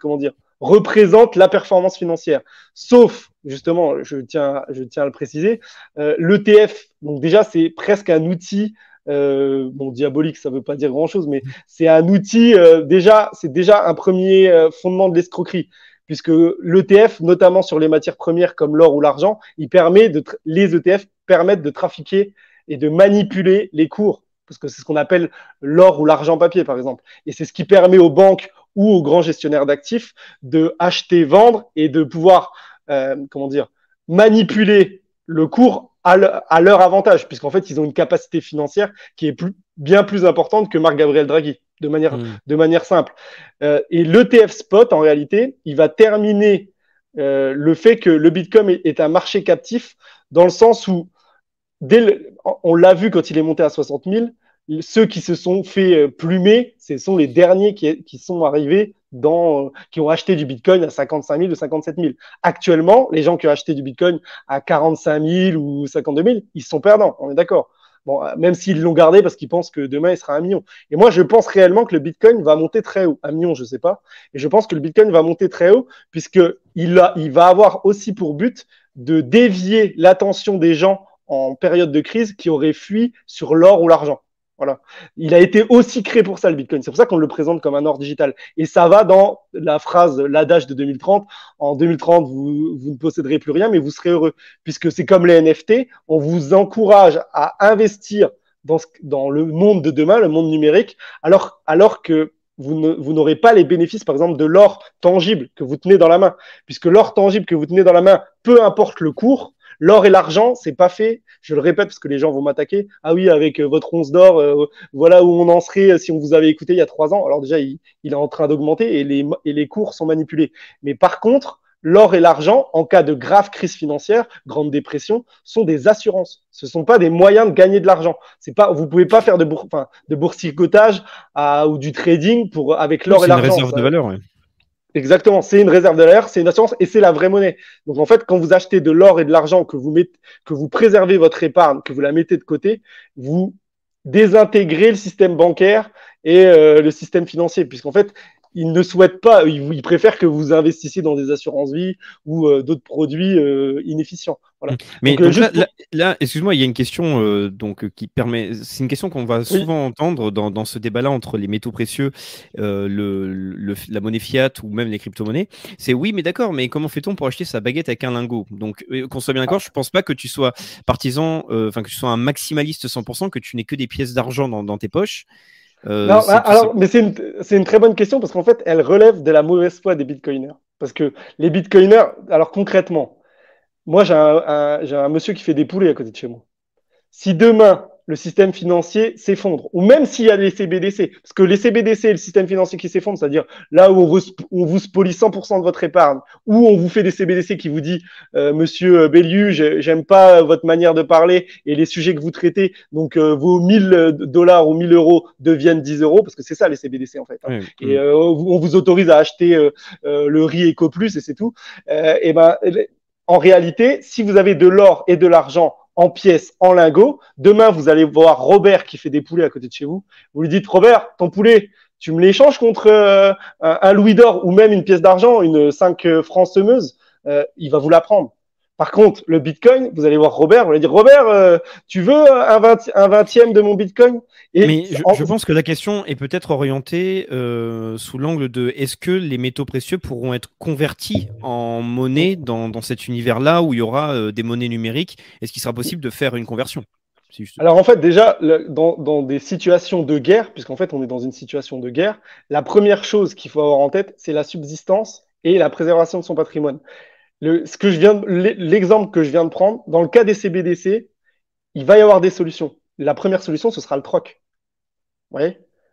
comment dire, représente la performance financière. Sauf, justement, je tiens, je tiens à le préciser, l'ETF, donc déjà c'est presque un outil euh, bon, diabolique, ça veut pas dire grand chose, mais c'est un outil, euh, déjà, c'est déjà un premier euh, fondement de l'escroquerie. puisque l'ETF, notamment sur les matières premières comme l'or ou l'argent, il permet de les ETF permettent de trafiquer et de manipuler les cours, parce que c'est ce qu'on appelle l'or ou l'argent papier, par exemple. Et c'est ce qui permet aux banques ou aux grands gestionnaires d'actifs de acheter, vendre et de pouvoir, euh, comment dire, manipuler le cours à, leur avantage, puisqu'en fait, ils ont une capacité financière qui est plus, bien plus importante que Marc Gabriel Draghi, de manière, mmh. de manière simple. Euh, et l'ETF spot, en réalité, il va terminer euh, le fait que le Bitcoin est, est, un marché captif dans le sens où, dès on l'a vu quand il est monté à 60 000, ceux qui se sont fait euh, plumer, ce sont les derniers qui, qui sont arrivés dans, qui ont acheté du Bitcoin à 55 000 ou 57 000. Actuellement, les gens qui ont acheté du Bitcoin à 45 000 ou 52 000, ils sont perdants, on est d'accord. Bon, euh, même s'ils l'ont gardé parce qu'ils pensent que demain il sera un million. Et moi, je pense réellement que le Bitcoin va monter très haut. Un million, je sais pas. Et je pense que le Bitcoin va monter très haut puisque il, a, il va avoir aussi pour but de dévier l'attention des gens en période de crise qui auraient fui sur l'or ou l'argent. Voilà. Il a été aussi créé pour ça, le Bitcoin. C'est pour ça qu'on le présente comme un or digital. Et ça va dans la phrase, l'adage de 2030. En 2030, vous, ne posséderez plus rien, mais vous serez heureux. Puisque c'est comme les NFT, on vous encourage à investir dans, dans le monde de demain, le monde numérique, alors, alors que vous n'aurez pas les bénéfices, par exemple, de l'or tangible que vous tenez dans la main. Puisque l'or tangible que vous tenez dans la main, peu importe le cours, L'or et l'argent, c'est pas fait. Je le répète parce que les gens vont m'attaquer. Ah oui, avec euh, votre once d'or, euh, voilà où on en serait euh, si on vous avait écouté il y a trois ans. Alors déjà, il, est en train d'augmenter et les, et les cours sont manipulés. Mais par contre, l'or et l'argent, en cas de grave crise financière, grande dépression, sont des assurances. Ce ne sont pas des moyens de gagner de l'argent. C'est pas, vous pouvez pas faire de, bourg, enfin, de boursicotage ou du trading pour avec l'or et l'argent. C'est une réserve de valeur. Ouais. Exactement, c'est une réserve de l'air, c'est une assurance et c'est la vraie monnaie. Donc en fait, quand vous achetez de l'or et de l'argent, que vous mettez, que vous préservez votre épargne, que vous la mettez de côté, vous désintégrez le système bancaire et euh, le système financier, puisqu'en fait, ils ne souhaitent pas, ils, préfèrent que vous investissiez dans des assurances vie ou euh, d'autres produits euh, inefficients. Voilà. Mmh. Mais euh, là, excuse-moi, il y a une question donc qui permet, c'est une question qu'on va souvent entendre dans, dans ce débat-là entre les métaux précieux, le, le, la monnaie fiat ou même les crypto-monnaies. C'est oui, mais d'accord, mais comment fait-on pour acheter sa baguette avec un lingot? Donc, qu'on soit bien d'accord, je pense pas que tu sois partisan, enfin que tu sois un maximaliste 100%, que tu n'aies que des pièces d'argent dans, dans tes poches. Euh, non, bah, alors, mais c'est une, une, très bonne question parce qu'en fait, elle relève de la mauvaise foi des bitcoiners. Parce que les bitcoiners, alors concrètement, moi j'ai un, un, un monsieur qui fait des poulets à côté de chez moi. Si demain, le système financier s'effondre, ou même s'il y a les CBDC, parce que les CBDC et le système financier qui s'effondre, c'est-à-dire là où on vous, on vous spolie 100% de votre épargne, ou on vous fait des CBDC qui vous dit, euh, Monsieur Belliu, j'aime pas votre manière de parler et les sujets que vous traitez, donc euh, vos 1000 dollars ou 1000 euros deviennent 10 euros, parce que c'est ça les CBDC en fait. Hein. Et euh, on vous autorise à acheter euh, le riz Eco Plus et c'est tout. et ben, en réalité, si vous avez de l'or et de l'argent en pièces, en lingots. Demain, vous allez voir Robert qui fait des poulets à côté de chez vous. Vous lui dites, Robert, ton poulet, tu me l'échanges contre euh, un, louis d'or ou même une pièce d'argent, une 5 euh, francs semeuse, euh, il va vous la prendre. Par contre, le Bitcoin, vous allez voir Robert, vous allez dire Robert, euh, tu veux un, 20, un vingtième de mon Bitcoin? Et Mais je, pense que la question est peut-être orientée euh, sous l'angle de est-ce que les métaux précieux pourront être convertis en monnaie dans, dans cet univers-là où il y aura euh, des monnaies numériques? Est-ce qu'il sera possible de faire une conversion? Alors en fait, déjà, dans, dans, des situations de guerre, puisqu'en fait on est dans une situation de guerre, la première chose qu'il faut avoir en tête, c'est la subsistance et la préservation de son patrimoine ce que je viens, l'exemple que je viens de prendre, dans le cas des CBDC, il va y avoir des solutions. La première solution, ce sera le troc.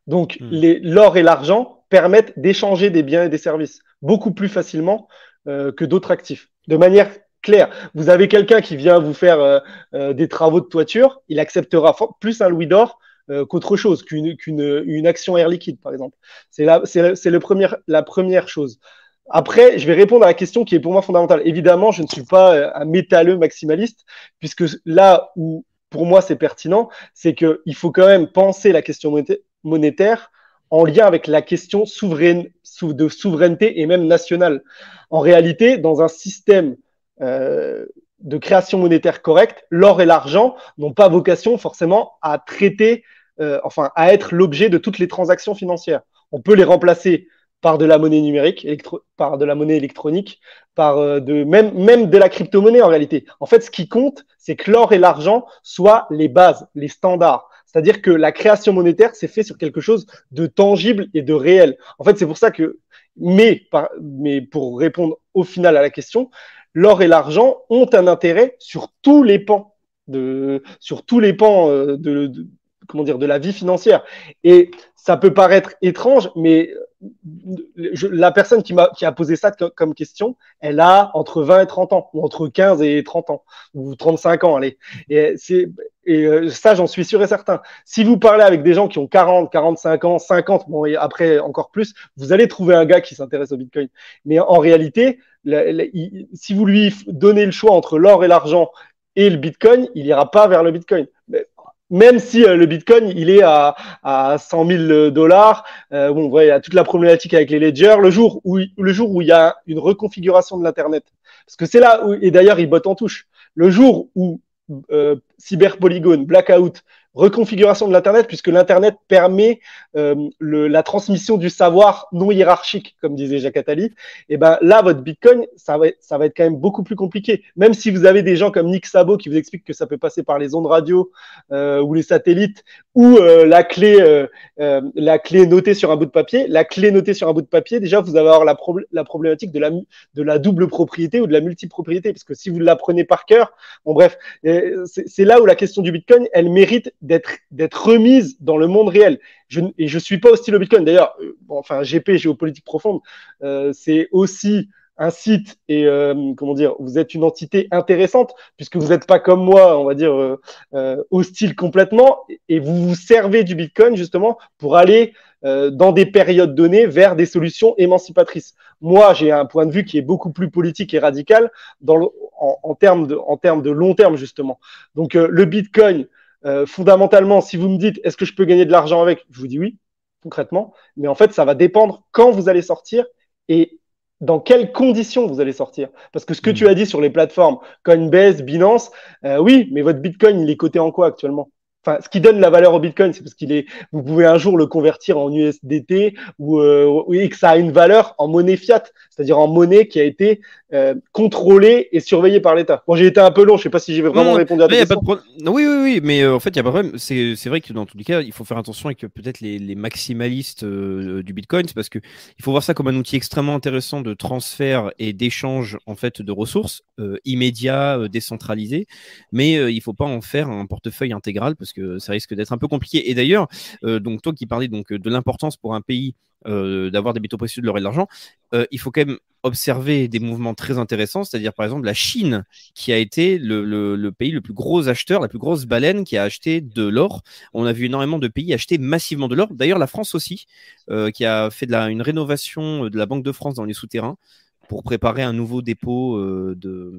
Donc, hmm. l'or et l'argent permettent d'échanger des biens et des services beaucoup plus facilement euh, que d'autres actifs. De manière claire, vous avez quelqu'un qui vient vous faire euh, euh, des travaux de toiture, il acceptera plus un louis d'or qu'autre chose, qu'une une action air liquide, par exemple. C'est la première chose. Après, je vais répondre à la question qui est pour moi fondamentale. Évidemment, je ne suis pas euh, un métalleux maximaliste, puisque là où pour moi c'est pertinent, c'est qu'il faut quand même penser la question monétaire en lien avec la question souveraine, de souveraineté et même nationale. En réalité, dans un système euh, de création monétaire correcte, l'or et l'argent n'ont pas vocation forcément à traiter, euh, enfin à être l'objet de toutes les transactions financières. On peut les remplacer par de la monnaie numérique, par de la monnaie électronique, par euh, de même de la crypto-monnaie en réalité. En fait, ce qui compte, c'est que l'or et l'argent soient les bases, les standards. C'est-à-dire que la création monétaire, c'est fait sur quelque chose de tangible et de réel. En fait, c'est pour ça que, mais, mais pour répondre au final à la question, l'or et l'argent ont un intérêt sur tous les pans de, sur tous les pans euh, de, comment dire, de la vie financière. Et ça peut paraître étrange, mais la personne qui, m'a, qui a posé ça comme question, elle a entre 20 et 30 ans, ou entre 15 et 30 ans, ou 35 ans, allez. Et, et euh, ça, j'en suis sûr et certain. Si vous parlez avec des gens qui ont 40, 45 ans, 50, bon, et après encore plus, vous allez trouver un gars qui s'intéresse au Bitcoin. Mais en réalité, si vous lui donnez le choix entre l'or et l'argent et le Bitcoin, il ira pas vers le Bitcoin. Même si euh, le Bitcoin, il est à, à 100 000 dollars, euh, bon, il y a toute la problématique avec les ledgers. Le jour où, le jour où il y a une reconfiguration de l'internet, parce que c'est là où, et d'ailleurs, il botte en touche. Le jour où euh, cyberpolygone, blackout, reconfiguration de l'Internet, puisque l'Internet permet euh, le, la transmission du savoir non hiérarchique, comme disait Jacques Attali, et eh ben là, votre Bitcoin, ça va, ça va être quand même beaucoup plus compliqué. Même si vous avez des gens comme Nick Sabo qui vous expliquent que ça peut passer par les ondes radio euh, ou les satellites, ou euh, la clé, euh, euh, la clé notée sur un bout de papier. La clé notée sur un bout de papier, déjà, vous allez avoir la, la problématique de la, de la double propriété ou de la multipropriété, parce que si vous l'apprenez par cœur, bon bref, c'est là où la question du Bitcoin, elle mérite d'être d'être remise dans le monde réel. Et je suis pas hostile au Bitcoin. D'ailleurs, bon, enfin, GP, géopolitique profonde, c'est aussi un site et euh, comment dire, vous êtes une entité intéressante puisque vous n'êtes pas comme moi, on va dire euh, euh, hostile complètement et vous vous servez du Bitcoin justement pour aller dans des périodes données vers des solutions émancipatrices. Moi, j'ai un point de vue qui est beaucoup plus politique et radical en, termes en termes de long terme justement. Donc le Bitcoin, fondamentalement, si vous me dites est-ce que je peux gagner de l'argent avec, je vous dis oui concrètement, mais en fait ça va dépendre quand vous allez sortir et dans quelles conditions vous allez sortir. Parce que ce que tu hmm. as dit sur les plateformes Coinbase, Binance, euh, oui, mais votre Bitcoin, il est coté en quoi actuellement? Enfin, ce qui donne la valeur au Bitcoin, c'est parce qu'il est, vous pouvez un jour le convertir en USDT ou euh, et que ça a une valeur en monnaie fiat, c'est-à-dire en monnaie qui a été euh, contrôlée et surveillée par l'État. Bon, j'ai été un peu long, je sais pas si j'ai vraiment répondu à ta question. oui, oui, oui, mais euh, en fait, il y a pas de problème. C'est, c'est vrai que dans tous les cas, il faut faire attention avec peut-être les, les maximalistes du Bitcoin, c'est parce que il faut voir ça comme un outil extrêmement intéressant de transfert et d'échange en fait de ressources immédiats, décentralisés, mais il faut pas en faire un portefeuille intégral parce que ça risque d'être un peu compliqué. Et d'ailleurs, euh, donc toi qui parlais donc de l'importance pour un pays euh, d'avoir des métaux précieux, de l'or et de l'argent, euh, il faut quand même observer des mouvements très intéressants, c'est-à-dire par exemple la Chine, qui a été le, pays le plus gros acheteur, la plus grosse baleine qui a acheté de l'or. On a vu énormément de pays acheter massivement de l'or. D'ailleurs, la France aussi, qui a fait une rénovation de la Banque de France dans les souterrains pour préparer un nouveau dépôt de,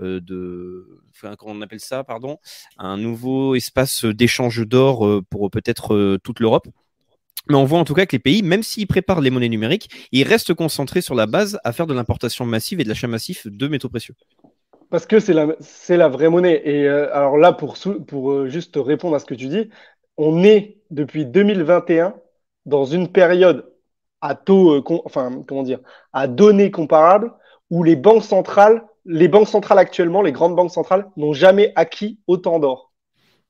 de, enfin, comment on appelle ça, pardon, un nouveau espace d'échange d'or euh, pour peut-être euh, toute l'Europe. Mais on voit en tout cas que les pays, même s'ils préparent les monnaies numériques, ils restent concentrés sur la base à faire de l'importation massive et de l'achat massif de métaux précieux. Parce que c'est la, la vraie monnaie. Et alors là, pour, pour juste répondre à ce que tu dis, on est depuis 2021 dans une période à taux, enfin, comment dire, à données comparables où les banques centrales les banques centrales actuellement, les grandes banques centrales, n'ont jamais acquis autant d'or.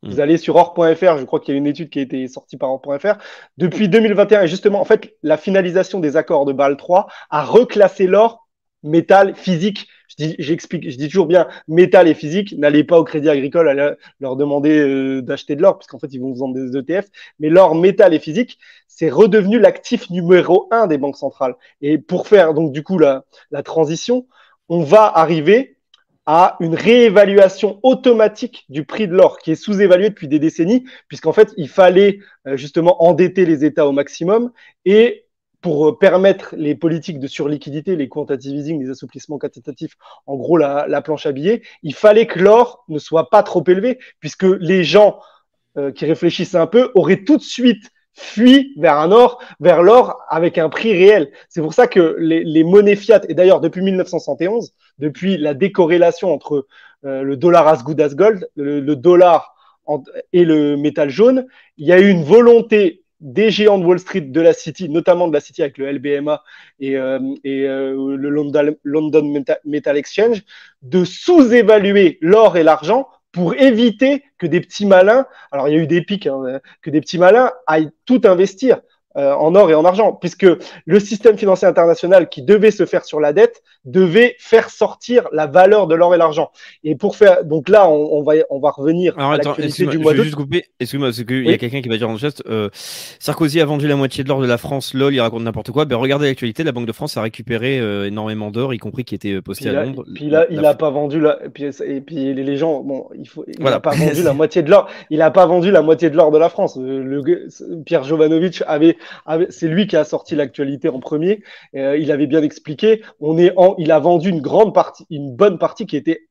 Hmm. Vous allez sur or.fr, je crois qu'il y a une étude qui a été sortie par or.fr. Depuis 2021, et justement, en fait, la finalisation des accords de Bâle 3 a reclassé l'or métal physique. Je dis, j'explique, je dis toujours bien métal et physique. N'allez pas au Crédit Agricole à leur demander euh, d'acheter de l'or, parce qu'en fait, ils vont vous vendre des ETF. Mais l'or métal et physique, c'est redevenu l'actif numéro un des banques centrales. Et pour faire donc du coup la, la transition, on va arriver à une réévaluation automatique du prix de l'or qui est sous-évalué depuis des décennies, puisqu'en fait, il fallait euh, justement endetter les États au maximum et pour euh, permettre les politiques de surliquidité, les quantitative les assouplissements quantitatifs, en gros la, planche à billets, il fallait que l'or ne soit pas trop élevé, puisque les gens euh, qui réfléchissent un peu auraient tout de suite fuit vers un or, vers l'or avec un prix réel. C'est pour ça que les, monnaies fiat, et d'ailleurs depuis 1971, depuis la décorrélation entre euh, le dollar as good as gold, le, dollar et le métal jaune, il y a eu une volonté des géants de Wall Street, de la City, notamment de la City avec le LBMA et, euh, et euh, le London, London Metal Exchange, de sous-évaluer l'or et l'argent pour éviter que des petits malins, alors il y a eu des pics, hein, que des petits malins aillent tout investir. Euh, en or et en argent, puisque le système financier international qui devait se faire sur la dette devait faire sortir la valeur de l'or et l'argent. Et pour faire, donc là, on, va on va revenir à l'actualité du mois d'août. juste couper. Excuse-moi, c'est qu'il y a quelqu'un qui va dire en geste. Euh, Sarkozy a vendu la moitié de l'or de la France. Lol, il raconte n'importe quoi. Ben regardez l'actualité. La Banque de France a récupéré euh, énormément d'or, y compris qui était posté à Londres. Puis là, il a pas vendu la. Et puis, et puis les gens, bon, il faut. Il a pas vendu *laughs* la moitié de l'or. Il a pas vendu la moitié de l'or de la France. Le, Pierre Jovanovic avait c'est lui qui a sorti l'actualité en premier. Euh, il avait bien expliqué. On est en, il a vendu une grande partie, une bonne partie qui était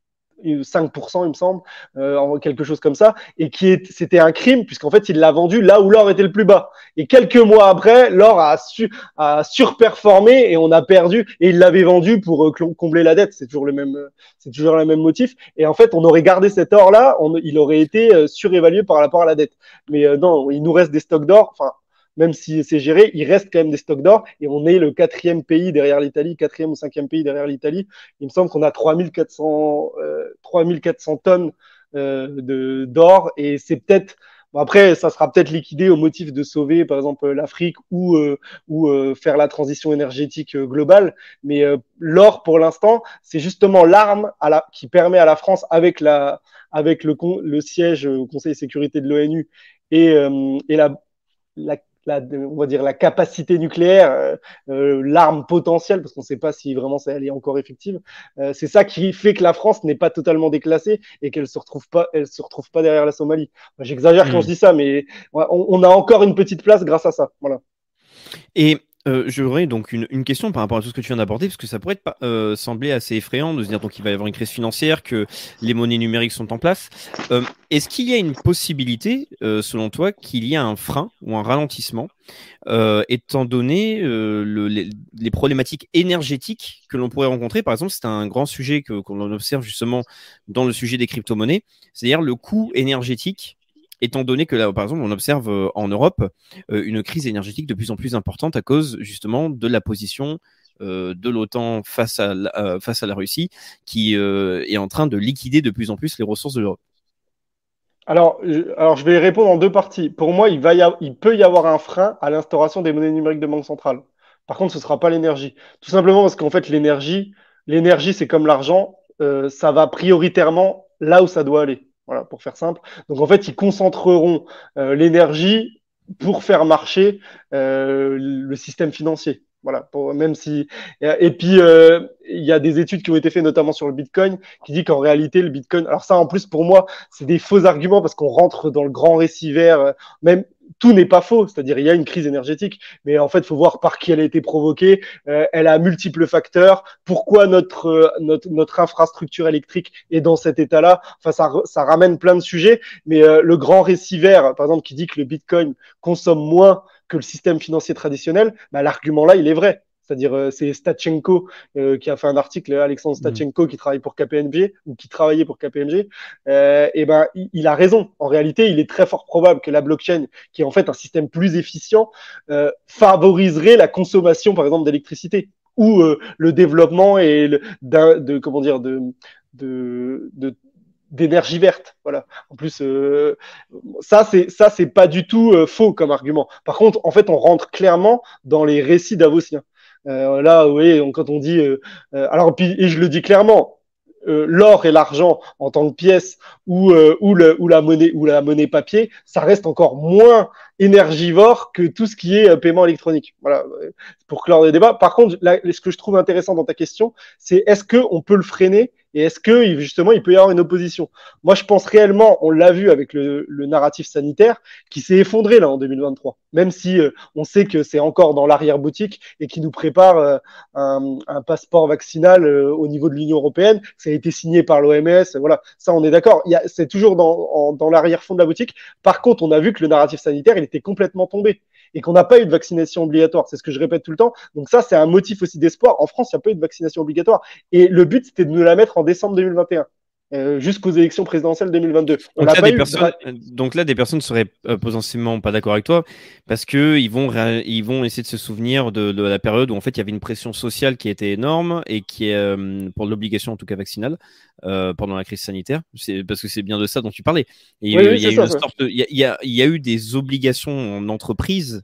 5%, il me semble, euh, quelque chose comme ça, et qui c'était un crime puisqu'en fait il l'a vendu là où l'or était le plus bas. Et quelques mois après, l'or a, su, a surperformé et on a perdu. Et il l'avait vendu pour euh, combler la dette. C'est toujours le même, c'est toujours le même motif. Et en fait, on aurait gardé cet or là, il aurait été euh, surévalué par rapport à la dette. Mais euh, non, il nous reste des stocks d'or. Enfin, même si c'est géré, il reste quand même des stocks d'or et on est le quatrième pays derrière l'Italie, quatrième ou cinquième pays derrière l'Italie. Il me semble qu'on a 3400, euh, 3400 tonnes euh, d'or et c'est peut-être après, ça sera peut-être liquidé au motif de sauver, par exemple, l'Afrique ou, euh, ou euh, faire la transition énergétique euh, globale. Mais l'or, pour l'instant, c'est justement l'arme qui permet à la France, avec, la, avec le, le siège au Conseil de sécurité de l'ONU et, et la, la la, on va dire la capacité nucléaire, euh, euh, l'arme potentielle, parce qu'on ne sait pas si vraiment ça, elle est encore effective. Euh, c'est ça qui fait que la France n'est pas totalement déclassée et qu'elle se retrouve pas, elle se retrouve pas derrière la Somalie. J'exagère quand hmm. je dis ça, mais on, on, a encore une petite place grâce à ça. Voilà. Et euh, J'aurais donc une, une, question par rapport à tout ce que tu viens d'aborder, parce que ça pourrait être, euh, sembler assez effrayant de se dire donc il va y avoir une crise financière, que les monnaies numériques sont en place. Euh, Est-ce qu'il y a une possibilité, euh, selon toi, qu'il y a un frein ou un ralentissement, euh, étant donné le, les, les, problématiques énergétiques que l'on pourrait rencontrer? Par exemple, c'est un grand sujet que qu'on observe justement dans le sujet des crypto-monnaies, c'est-à-dire le coût énergétique étant donné que là, par exemple, on observe euh, en Europe euh, une crise énergétique de plus en plus importante à cause justement de la position euh, de l'OTAN face à la, Russie, qui est en train de liquider de plus en plus les ressources de l'Europe. Alors, alors, je vais répondre en deux parties. Pour moi, il, va il peut y avoir un frein à l'instauration des monnaies numériques de banque centrale. Par contre, ce ne sera pas l'énergie. Tout simplement parce qu'en fait, l'énergie, l'énergie, c'est comme l'argent, ça va prioritairement là où ça doit aller. Voilà, pour faire simple. Donc en fait, ils concentreront euh, l'énergie pour faire marcher euh, le système financier. Voilà, pour, même si et puis euh, il y a des études qui ont été faites notamment sur le Bitcoin qui dit qu'en réalité le Bitcoin, alors ça en plus pour moi c'est des faux arguments parce qu'on rentre dans le grand récit vert, même tout n'est pas faux, c'est-à-dire il y a une crise énergétique, mais en fait, il faut voir par qui elle a été provoquée. Euh, elle a multiples facteurs. Pourquoi notre, euh, notre, notre infrastructure électrique est dans cet état-là? Enfin, ça, ça ramène plein de sujets, mais euh, le grand récit vert, par exemple, qui dit que le Bitcoin consomme moins que le système financier traditionnel, bah, l'argument là, il est vrai. C'est-à-dire, euh, c'est Stachenko euh, qui a fait un article, Alexandre mm. Stachenko, qui travaille pour KPMG ou qui travaillait pour KPMG. Euh, et ben, il, a raison. En réalité, il est très fort probable que la blockchain, qui est en fait un système plus efficient, euh, favoriserait la consommation, par exemple, d'électricité ou euh, le développement et le, de comment dire de de, de d'énergie verte. Voilà. En plus, euh, ça c'est ça c'est pas du tout faux comme argument. Par contre, en fait, on rentre clairement dans les récits davotiens. Euh, là, oui, quand on dit, euh, euh, alors et je le dis clairement, l'or et l'argent en tant que pièce ou, le, la monnaie ou la monnaie papier, ça reste encore moins énergivore que tout ce qui est paiement électronique. Voilà, pour clore les débats. Par contre, ce que je trouve intéressant dans ta question, c'est est-ce que on peut le freiner et est-ce que justement il peut y avoir une opposition? Moi, je pense réellement, on l'a vu avec le, narratif sanitaire, qui s'est effondré là en 2023. Même si euh, on sait que c'est encore dans l'arrière-boutique et qui nous prépare euh, un, passeport vaccinal euh, au niveau de l'Union européenne, ça a été signé par l'OMS. Voilà, ça on est d'accord. C'est toujours dans, dans l'arrière-fond de la boutique. Par contre, on a vu que le narratif sanitaire, il était complètement tombé et qu'on n'a pas eu de vaccination obligatoire. C'est ce que je répète tout le temps. Donc ça, c'est un motif aussi d'espoir. En France, il n'y a pas eu de vaccination obligatoire. Et le but, c'était de nous la mettre en décembre 2021. Euh, jusqu'aux élections présidentielles 2022. donc, là, des personnes, donc là, des personnes seraient euh, potentiellement pas d'accord avec toi parce que ils vont, ils vont essayer de se souvenir de, la période où en fait il y avait une pression sociale qui était énorme et qui est euh, pour l'obligation en tout cas vaccinale pendant la crise sanitaire. C'est parce que c'est bien de ça dont tu parlais. il y, a, il y a eu des obligations en entreprise euh,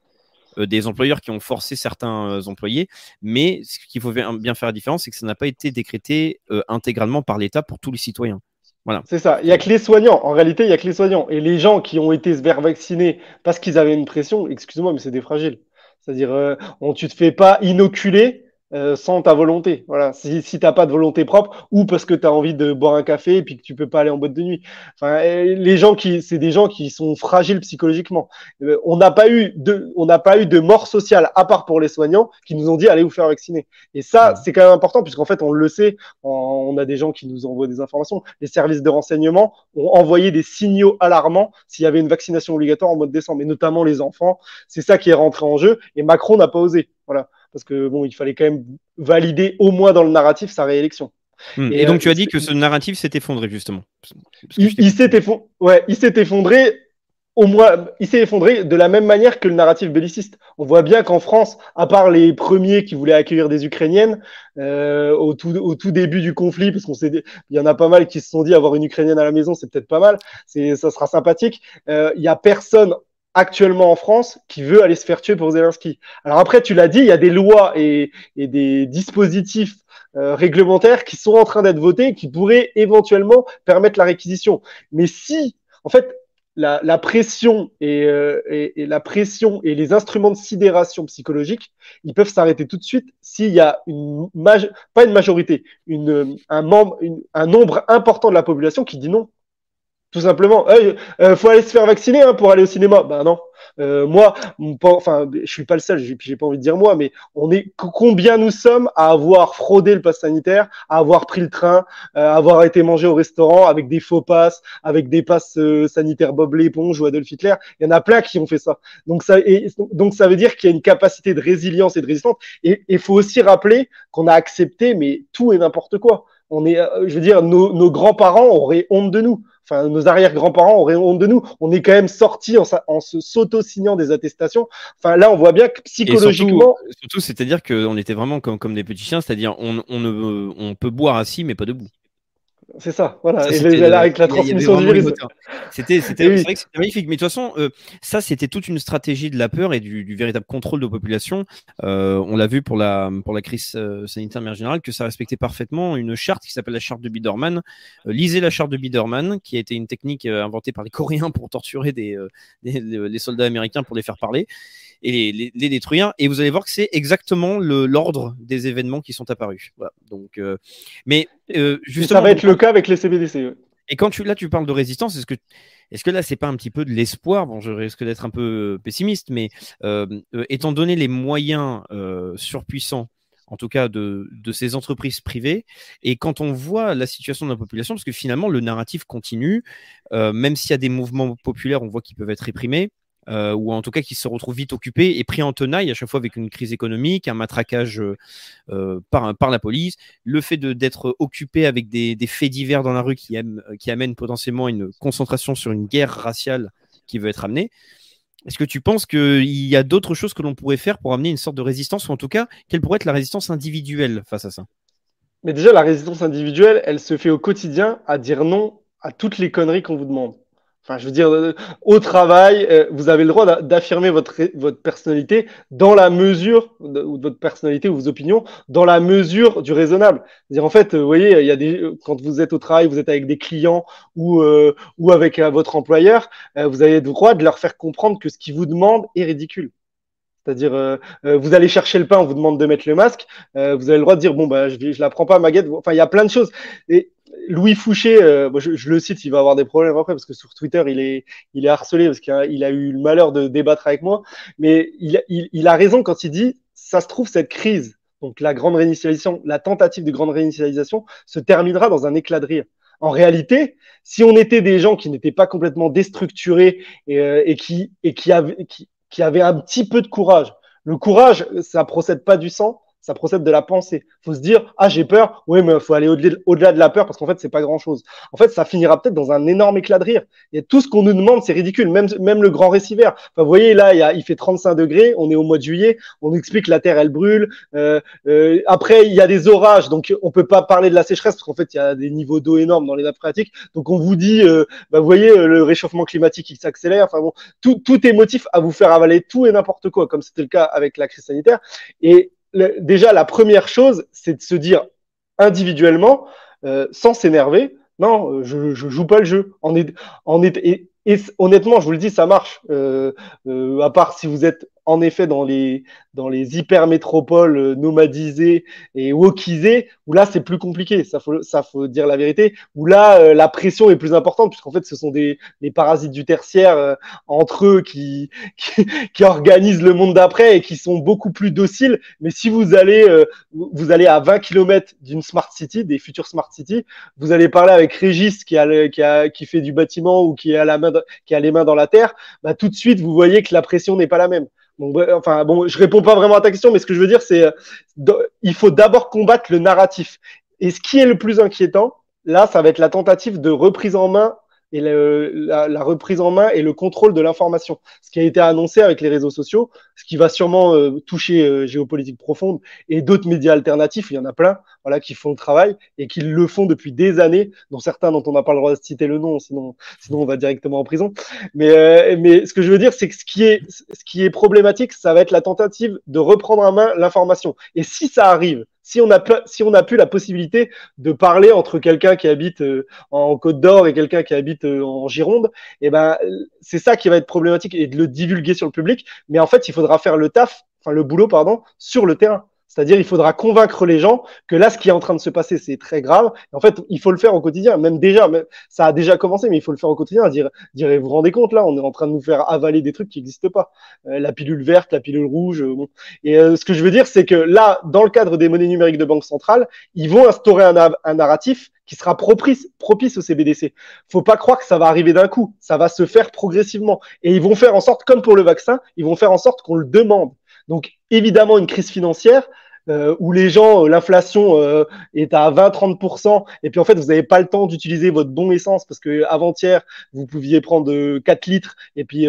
des employeurs qui ont forcé certains euh, employés, mais ce qu'il faut bien faire la différence, c'est que ça n'a pas été décrété euh, intégralement par l'État pour tous les citoyens. Voilà. C'est ça. Il n'y a que les soignants. En réalité, il n'y a que les soignants. Et les gens qui ont été se faire vacciner parce qu'ils avaient une pression, excuse-moi, mais c'est des fragiles. C'est-à-dire, euh, on, tu te fais pas inoculer euh, sans ta volonté. Voilà, si, si t'as pas de volonté propre ou parce que tu as envie de boire un café et puis que tu peux pas aller en boîte de nuit. Enfin, les gens qui, c'est des gens qui sont fragiles psychologiquement. Euh, on n'a pas eu de, on n'a pas eu de mort sociale à part pour les soignants qui nous ont dit allez vous faire vacciner. Et ça, c'est quand même important puisqu'en fait on le sait, on a des gens qui nous envoient des informations. Les services de renseignement ont envoyé des signaux alarmants s'il y avait une vaccination obligatoire en mois de décembre, et notamment les enfants. C'est ça qui est rentré en jeu et Macron n'a pas osé. Voilà parce que bon, il fallait quand même valider au moins dans le narratif sa réélection. Hmm. Et, donc tu as euh, dit que ce narratif s'est effondré justement. Il, s'est effondré, ouais, il s'est effondré au moins, il s'est effondré de la même manière que le narratif belliciste. On voit bien qu'en France, à part les premiers qui voulaient accueillir des Ukrainiennes euh, au, tout, au tout début du conflit, parce qu'on sait, il y en a pas mal qui se sont dit avoir une Ukrainienne à la maison, c'est peut-être pas mal, c'est, ça sera sympathique. Euh, il y a personne actuellement en France qui veut aller se faire tuer pour Zelensky. Alors après, tu l'as dit, il y a des lois et, et des dispositifs euh, réglementaires qui sont en train d'être votés qui pourraient éventuellement permettre la réquisition. Mais si, en fait, la, la pression et, euh, la pression et les instruments de sidération psychologique, ils peuvent s'arrêter tout de suite s'il y a une pas une majorité, une, un membre, un nombre important de la population qui dit non. Tout simplement. Euh, faut aller se faire vacciner hein, pour aller au cinéma. Ben non. Euh, moi, enfin, je suis pas le seul. J'ai pas envie de dire moi, mais on est combien nous sommes à avoir fraudé le pass sanitaire, à avoir pris le train, euh, à avoir été mangé au restaurant avec des faux passes, avec des passes euh, sanitaires Bob l'éponge ou Adolf Hitler. Il y en a plein qui ont fait ça. Donc ça, et, donc ça veut dire qu'il y a une capacité de résilience et de résistance. Et il faut aussi rappeler qu'on a accepté, mais tout et n'importe quoi. On est, je veux dire, nos, nos grands-parents auraient honte de nous enfin, nos arrière-grands-parents auraient honte de nous. On est quand même sortis en, en se s'auto-signant des attestations. Enfin, là, on voit bien que psychologiquement. surtout, c'est-à-dire qu'on était vraiment comme, comme des petits chiens, c'est-à-dire on, on, ne, on peut boire assis, mais pas debout. C'est ça, voilà. et avec la transmission du virus. C'était, c'était, vrai que c'était magnifique. Mais de toute façon, euh, ça, c'était toute une stratégie de la peur et du, véritable contrôle de population. Euh, on l'a vu pour la, pour la crise euh, sanitaire mais générale, que ça respectait parfaitement une charte qui s'appelle la charte de Biederman. lisez la charte de Biederman, qui a été une technique inventée par les Coréens pour torturer *laughs* des, les soldats américains pour les faire parler et les, les, détruire. Et vous allez voir que c'est exactement l'ordre des événements qui sont apparus. Voilà. Donc, mais euh, justement, ça va être le cas avec les CBDC. Et quand tu là tu parles de résistance, est-ce que est-ce que là c'est pas un petit peu de l'espoir? Bon, je risque d'être un peu pessimiste, mais euh, étant donné les moyens surpuissants en tout cas de, de, ces entreprises privées. Et quand on voit la situation de la population, parce que finalement le narratif continue, même s'il y a des mouvements populaires, on voit qu'ils peuvent être réprimés. Euh, ou en tout cas qui se retrouvent vite occupés et pris en tenaille à chaque fois avec une crise économique, un matraquage euh, euh par, la police, le fait d'être occupé avec des, faits divers dans la rue qui, qui amènent potentiellement une concentration sur une guerre raciale qui veut être amenée. Est-ce que tu penses qu'il y a d'autres choses que l'on pourrait faire pour amener une sorte de résistance, ou en tout cas, quelle pourrait être la résistance individuelle face à ça? Mais déjà, la résistance individuelle, elle se fait au quotidien à dire non à toutes les conneries qu'on vous demande. Enfin, je veux dire, euh, au travail, euh, vous avez le droit d'affirmer votre, votre personnalité dans la mesure, ou votre personnalité ou vos opinions, dans la mesure du raisonnable. C'est-à-dire, en fait, euh, vous voyez, il y a des, quand vous êtes au travail, vous êtes avec des clients ou, ou avec votre employeur, vous avez le droit de leur faire comprendre que ce qu'ils vous demandent est ridicule. C'est-à-dire, vous allez chercher le pain, on vous demande de mettre le masque, vous avez le droit de dire, bon, bah, je, je la prends pas, ma guette. Enfin, il y a plein de choses. Louis Fouché, euh, je, le cite, il va avoir des problèmes après parce que sur Twitter, il est, il est harcelé parce qu'il a, a eu le malheur de débattre avec moi. Mais il, il, il, a raison quand il dit, ça se trouve, cette crise, donc la grande réinitialisation, la tentative de grande réinitialisation, se terminera dans un éclat de rire. En réalité, si on était des gens qui n'étaient pas complètement déstructurés et, euh, et qui, et qui, avaient, qui avaient un petit peu de courage, le courage, ça procède pas du sang, ça procède de la pensée. faut se dire, ah, j'ai peur, oui, mais faut aller au-delà de la peur parce qu'en fait, c'est pas grand-chose. En fait, ça finira peut-être dans un énorme éclat de rire. Et tout ce qu'on nous demande, c'est ridicule. Même, même le grand récivert. Enfin, vous voyez, là, il, a, il fait 35 degrés, on est au mois de juillet, on explique que la Terre, elle brûle. Euh, euh, après, il y a des orages, donc on peut pas parler de la sécheresse parce qu'en fait, il y a des niveaux d'eau énormes dans les nappes phréatiques. Donc, on vous dit, euh, bah, vous voyez, le réchauffement climatique, il s'accélère. Enfin bon, tout, tout est motif à vous faire avaler tout et n'importe quoi, comme c'était le cas avec la crise sanitaire. Et déjà, la première chose, c'est de se dire individuellement, euh, sans s'énerver, non, euh, je, je joue pas le jeu. Et, honnêtement, je vous le dis, ça marche. Euh, à part si vous êtes en effet dans les dans les hyper métropoles euh, nomadisées et wokisées où là c'est plus compliqué ça faut ça faut dire la vérité où là euh, la pression est plus importante puisqu'en fait ce sont des les parasites du tertiaire euh, entre eux qui, *laughs* qui, qui organisent le monde d'après et qui sont beaucoup plus dociles. Mais si vous allez vous allez à 20 km d'une smart city des futures smart city vous allez parler avec Régis qui a, qui a qui fait du bâtiment ou qui a la main qui a les mains dans la terre bah tout de suite vous voyez que la pression n'est pas la même enfin, bon, je réponds pas vraiment à ta question, mais ce que je veux dire, c'est euh, il faut d'abord combattre le narratif. Et ce qui est le plus inquiétant, là, ça va être la tentative de reprise en main et la, la, reprise en main et le contrôle de l'information. Ce qui a été annoncé avec les réseaux sociaux, ce qui va sûrement euh, toucher euh, géopolitique profonde et d'autres médias alternatifs, il y en a plein, voilà, qui font le travail et qui le font depuis des années, dont certains dont on n'a pas le droit de citer le nom, sinon, sinon on va directement en prison. Mais, euh, mais ce que je veux dire, c'est que ce qui est, ce qui est problématique, ça va être la tentative de reprendre en main l'information. Et si ça arrive, si on a si on a plus la possibilité de parler entre quelqu'un qui habite euh, en Côte d'Or et quelqu'un qui habite euh, en Gironde, et eh ben c'est ça qui va être problématique et de le divulguer sur le public. Mais en fait, il faudra faire le taf, enfin le boulot pardon, sur le terrain. C'est-à-dire, il faudra convaincre les gens que là, ce qui est en train de se passer, c'est très grave. en fait, il faut le faire au quotidien. Même déjà, ça a déjà commencé, mais il faut le faire au quotidien. Dire, dire vous vous rendez compte, là, on est en train de nous faire avaler des trucs qui n'existent pas. Euh, la pilule verte, la pilule rouge. Euh, bon. Et euh, ce que je veux dire, c'est que là, dans le cadre des monnaies numériques de banque centrale, ils vont instaurer un, narratif qui sera propice, propice au CBDC. Faut pas croire que ça va arriver d'un coup. Ça va se faire progressivement. Et ils vont faire en sorte, comme pour le vaccin, ils vont faire en sorte qu'on le demande. Donc, évidemment, une crise financière, euh, où les gens, euh, l'inflation euh, est à 20-30%, et puis en fait, vous n'avez pas le temps d'utiliser votre bon essence parce que avant-hier, vous pouviez prendre 4 litres, et puis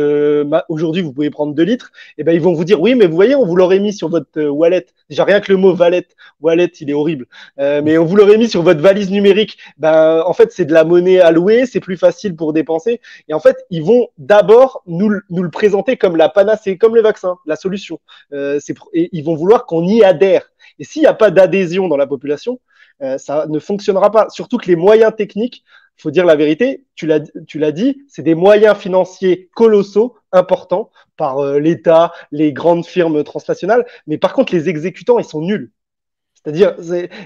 aujourd'hui, vous pouvez prendre 2 litres, et ben ils vont vous dire, oui, mais vous voyez, on vous l'aurait mis sur votre wallet. Déjà, rien que le mot wallet, wallet, il est horrible, mais on vous l'aurait mis sur votre valise numérique. Ben, en fait, c'est de la monnaie allouée, c'est plus facile pour dépenser, et en fait, ils vont d'abord nous, nous le présenter comme la panacée, comme le vaccin, la solution. et ils vont vouloir qu'on y adhère. Et s'il n'y a pas d'adhésion dans la population, euh, ça ne fonctionnera pas. Surtout que les moyens techniques, faut dire la vérité, tu l'as, dit, c'est des moyens financiers colossaux, importants, par euh, l'État, les grandes firmes transnationales. Mais par contre, les exécutants, ils sont nuls. C'est-à-dire,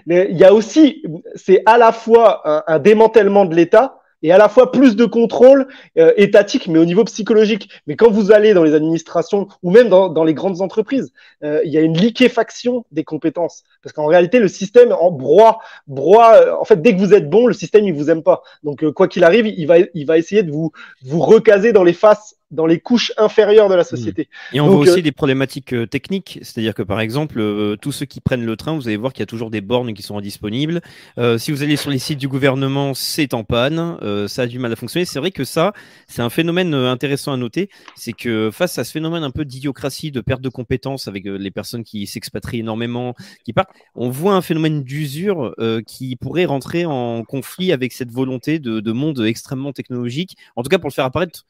il y a aussi, c'est à la fois un démantèlement de l'État, et à la fois plus de contrôle euh, étatique, mais au niveau psychologique. Mais quand vous allez dans les administrations ou même dans, dans les grandes entreprises, euh, il y a une liquéfaction des compétences. Parce qu'en réalité, le système en broie, broie. Euh, en fait, dès que vous êtes bon, le système il vous aime pas. Donc quoi qu'il arrive, il va, il va essayer de vous, vous recaser dans les faces dans les couches inférieures de la société. Et on voit aussi des problématiques techniques, c'est-à-dire que par exemple, tous ceux qui prennent le train, vous allez voir qu'il y a toujours des bornes qui sont indisponibles. si vous allez sur les sites du gouvernement, c'est en panne. Euh, ça a du mal à fonctionner. C'est vrai que ça, c'est un phénomène euh, intéressant à noter. C'est que face à ce phénomène un peu d'idiocratie, de perte de compétences avec euh, les personnes qui s'expatrient énormément, qui partent, on voit un phénomène d'usure qui pourrait rentrer en conflit avec cette volonté de, monde extrêmement technologique. En tout cas, pour le faire apparaître